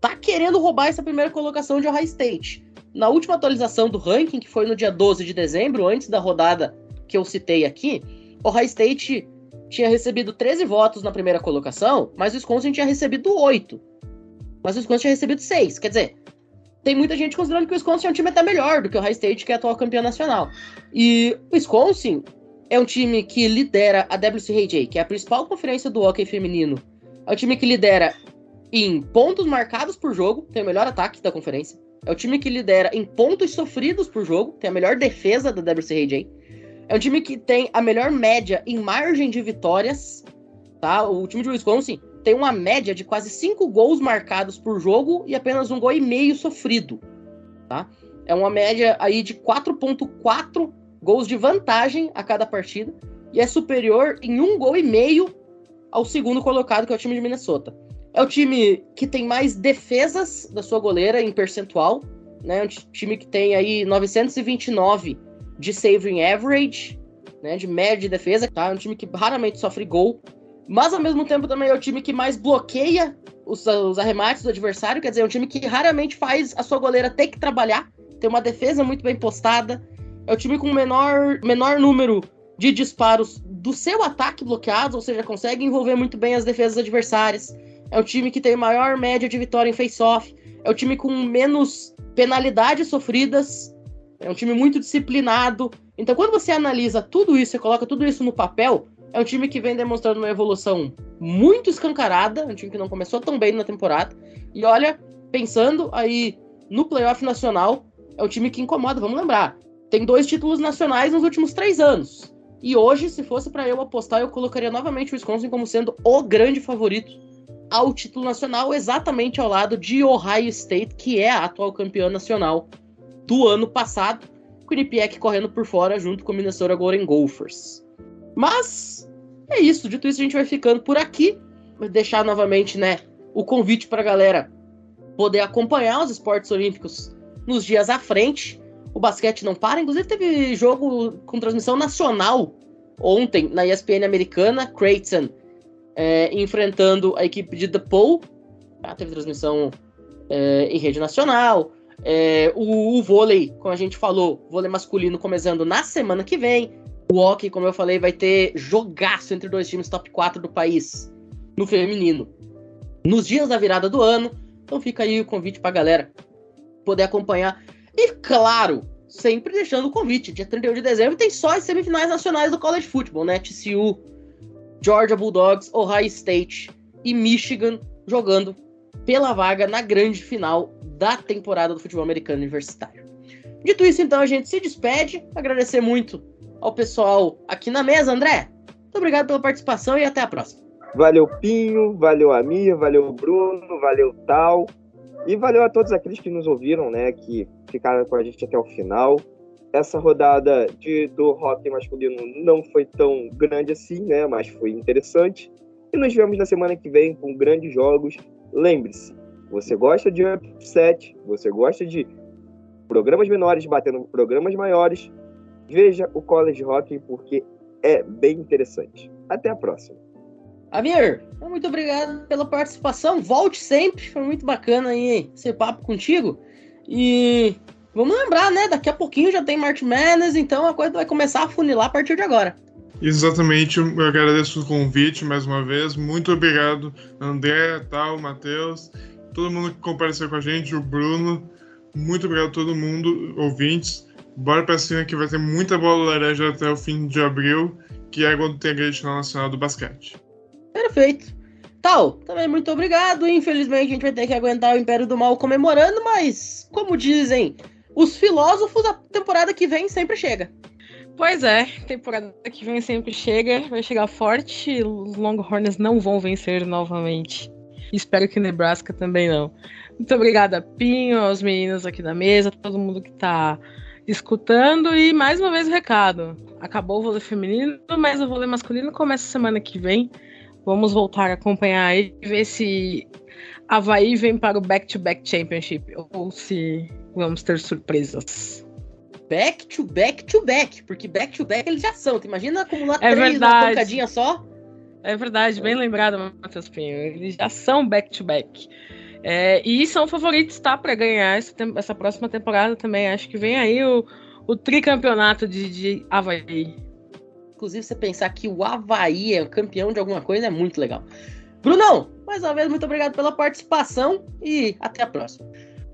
tá querendo roubar essa primeira colocação de Ohio State. Na última atualização do ranking, que foi no dia 12 de dezembro, antes da rodada que eu citei aqui, Ohio State tinha recebido 13 votos na primeira colocação, mas o Wisconsin tinha recebido 8. Mas o Wisconsin tinha recebido 6. Quer dizer, tem muita gente considerando que o Wisconsin é um time até melhor do que o Ohio State, que é atual campeão nacional. E o Wisconsin é um time que lidera a WCHA, que é a principal conferência do hockey feminino. É um time que lidera em pontos marcados por jogo, tem o melhor ataque da conferência. É o time que lidera em pontos sofridos por jogo, tem a melhor defesa da WCHA. É um time que tem a melhor média em margem de vitórias, tá? O time de Wisconsin tem uma média de quase 5 gols marcados por jogo e apenas um gol e meio sofrido, tá? É uma média aí de 4.4 gols de vantagem a cada partida e é superior em um gol e meio ao segundo colocado, que é o time de Minnesota. É o time que tem mais defesas da sua goleira em percentual, né? É um time que tem aí 929 de saving average, né? De média de defesa, tá? É um time que raramente sofre gol, mas ao mesmo tempo também é o time que mais bloqueia os, os arremates do adversário, quer dizer, é um time que raramente faz a sua goleira ter que trabalhar, tem uma defesa muito bem postada, é o time com menor, menor número de disparos do seu ataque bloqueados, ou seja, consegue envolver muito bem as defesas adversárias. É o time que tem maior média de vitória em face-off. É o time com menos penalidades sofridas. É um time muito disciplinado. Então, quando você analisa tudo isso, você coloca tudo isso no papel, é um time que vem demonstrando uma evolução muito escancarada. Um time que não começou tão bem na temporada. E olha, pensando aí no playoff nacional, é um time que incomoda. Vamos lembrar, tem dois títulos nacionais nos últimos três anos. E hoje, se fosse para eu apostar, eu colocaria novamente o Wisconsin como sendo o grande favorito ao título nacional, exatamente ao lado de Ohio State, que é a atual campeã nacional do ano passado. Quinnipiac correndo por fora junto com o Minnesota Golden Gophers. Mas é isso, dito isso, a gente vai ficando por aqui. Vou deixar novamente, né, o convite para a galera poder acompanhar os esportes olímpicos nos dias à frente. o basquete não para. Inclusive, teve jogo com transmissão nacional ontem na ESPN americana, Creighton é, enfrentando a equipe de DePaul. Ah, teve transmissão é, em rede nacional. É, o, o, vôlei, como a gente falou, vôlei masculino começando na semana que vem. O hockey, como eu falei, vai ter jogaço entre dois times top 4 do país no feminino. Nos dias da virada do ano. Então fica aí o convite pra galera poder acompanhar. E claro, sempre deixando o convite. Dia 31 de dezembro tem só as semifinais nacionais do College Football, né? TCU, Georgia Bulldogs, Ohio State e Michigan jogando pela vaga na grande final da temporada do futebol americano universitário. Dito isso, então, a gente se despede. Agradecer muito ao pessoal aqui na mesa. André, muito obrigado pela participação e até a próxima. Valeu, Pinho, valeu, Amir, valeu, Bruno, valeu, Tal. E valeu a todos aqueles que nos ouviram, né, que ficaram com a gente até o final. Essa rodada de, do rock masculino não foi tão grande assim, né, mas foi interessante. E nos vemos na semana que vem com grandes jogos. Lembre-se, você gosta de upset, você gosta de programas menores batendo programas maiores, veja o College Hockey porque é bem interessante. Até a próxima. Amir, muito obrigado pela participação. Volte sempre, foi muito bacana aí esse papo contigo. E vamos lembrar, né? Daqui a pouquinho já tem March Madness, então a coisa vai começar a funilar a partir de agora. Exatamente, eu agradeço o convite mais uma vez. Muito obrigado, André, tal, Matheus, todo mundo que compareceu com a gente, o Bruno. Muito obrigado a todo mundo, ouvintes. Bora pra cima que vai ter muita bola laranja até o fim de abril, que é quando tem a grande final nacional do basquete. Perfeito. Tal, também muito obrigado. Infelizmente a gente vai ter que aguentar o Império do Mal comemorando, mas, como dizem os filósofos, a temporada que vem sempre chega. Pois é, temporada que vem sempre chega, vai chegar forte. Os Longhorns não vão vencer novamente. Espero que Nebraska também não. Muito obrigada, Pinho, aos meninos aqui da mesa, todo mundo que tá escutando. E mais uma vez o recado: acabou o vôlei feminino, mas o vôlei masculino começa semana que vem. Vamos voltar a acompanhar e ver se Havaí vem para o Back-to-Back -back Championship ou se vamos ter surpresas. Back-to-back-to-back, porque back-to-back eles já são. Tu imagina acumular é três verdade. numa pancadinha só? É verdade, bem lembrado, Matheus Pinho. Eles já são back-to-back. -back. É, e são favoritos, tá, para ganhar essa, essa, próxima temporada também. Acho que vem aí o, o tricampeonato de, de Havaí inclusive, você pensar que o Havaí é campeão de alguma coisa é muito legal. Brunão, mais uma vez, muito obrigado pela participação e até a próxima.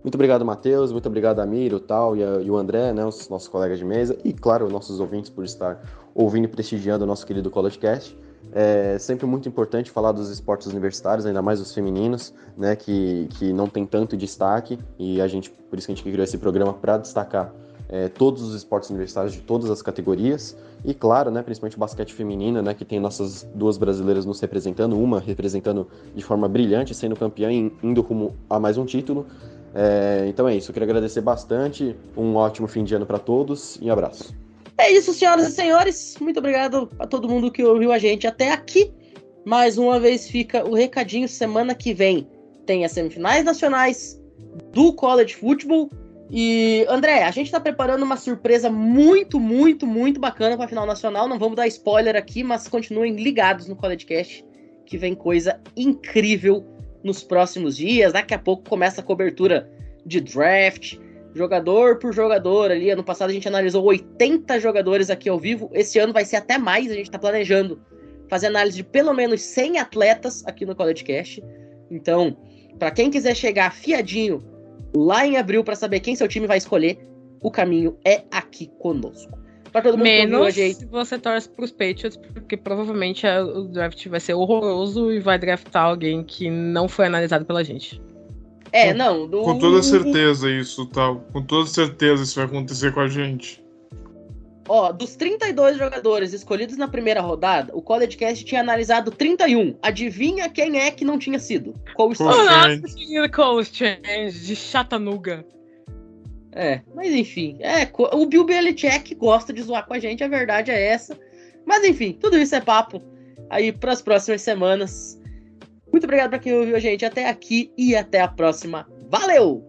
Muito obrigado, Matheus. Muito obrigado, Amir, o Tal e, a, e, o André, né, os nossos colegas de mesa. E, claro, nossos ouvintes por estar ouvindo e prestigiando o nosso querido CollegeCast. É sempre muito importante falar dos esportes universitários, ainda mais os femininos, né, que, que não tem tanto destaque. E a gente, por isso que a gente criou esse programa para destacar é, todos os esportes universitários de todas as categorias e claro, né, principalmente o basquete feminino, né, que tem nossas duas brasileiras nos representando, uma representando de forma brilhante, sendo campeã e indo rumo a mais um título. É, então é isso, eu queria agradecer bastante, um ótimo fim de ano para todos e um abraço. É isso, senhoras e senhores, muito obrigado a todo mundo que ouviu a gente até aqui. Mais uma vez fica o recadinho, semana que vem tem as semifinais nacionais do College Football e, André, a gente tá preparando uma surpresa muito, muito, muito bacana pra final nacional. Não vamos dar spoiler aqui, mas continuem ligados no CollegeCast, que vem coisa incrível nos próximos dias. Daqui a pouco começa a cobertura de draft, jogador por jogador ali. Ano passado a gente analisou 80 jogadores aqui ao vivo. Esse ano vai ser até mais, a gente tá planejando fazer análise de pelo menos 100 atletas aqui no CollegeCast. Então, para quem quiser chegar fiadinho lá em abril para saber quem seu time vai escolher. O caminho é aqui conosco. Pra todo mundo Menos se você torce pros Patriots, porque provavelmente o draft vai ser horroroso e vai draftar alguém que não foi analisado pela gente. É, não. Do... Com toda certeza isso, tal. Com toda certeza isso vai acontecer com a gente. Ó, dos 32 jogadores escolhidos na primeira rodada, o College Cast tinha analisado 31. Adivinha quem é que não tinha sido? Cole Strange. Cole Strange, de Chattanooga. É, mas enfim. É, o Bill Belichick gosta de zoar com a gente, a verdade é essa. Mas enfim, tudo isso é papo aí para as próximas semanas. Muito obrigado para quem ouviu a gente até aqui e até a próxima. Valeu!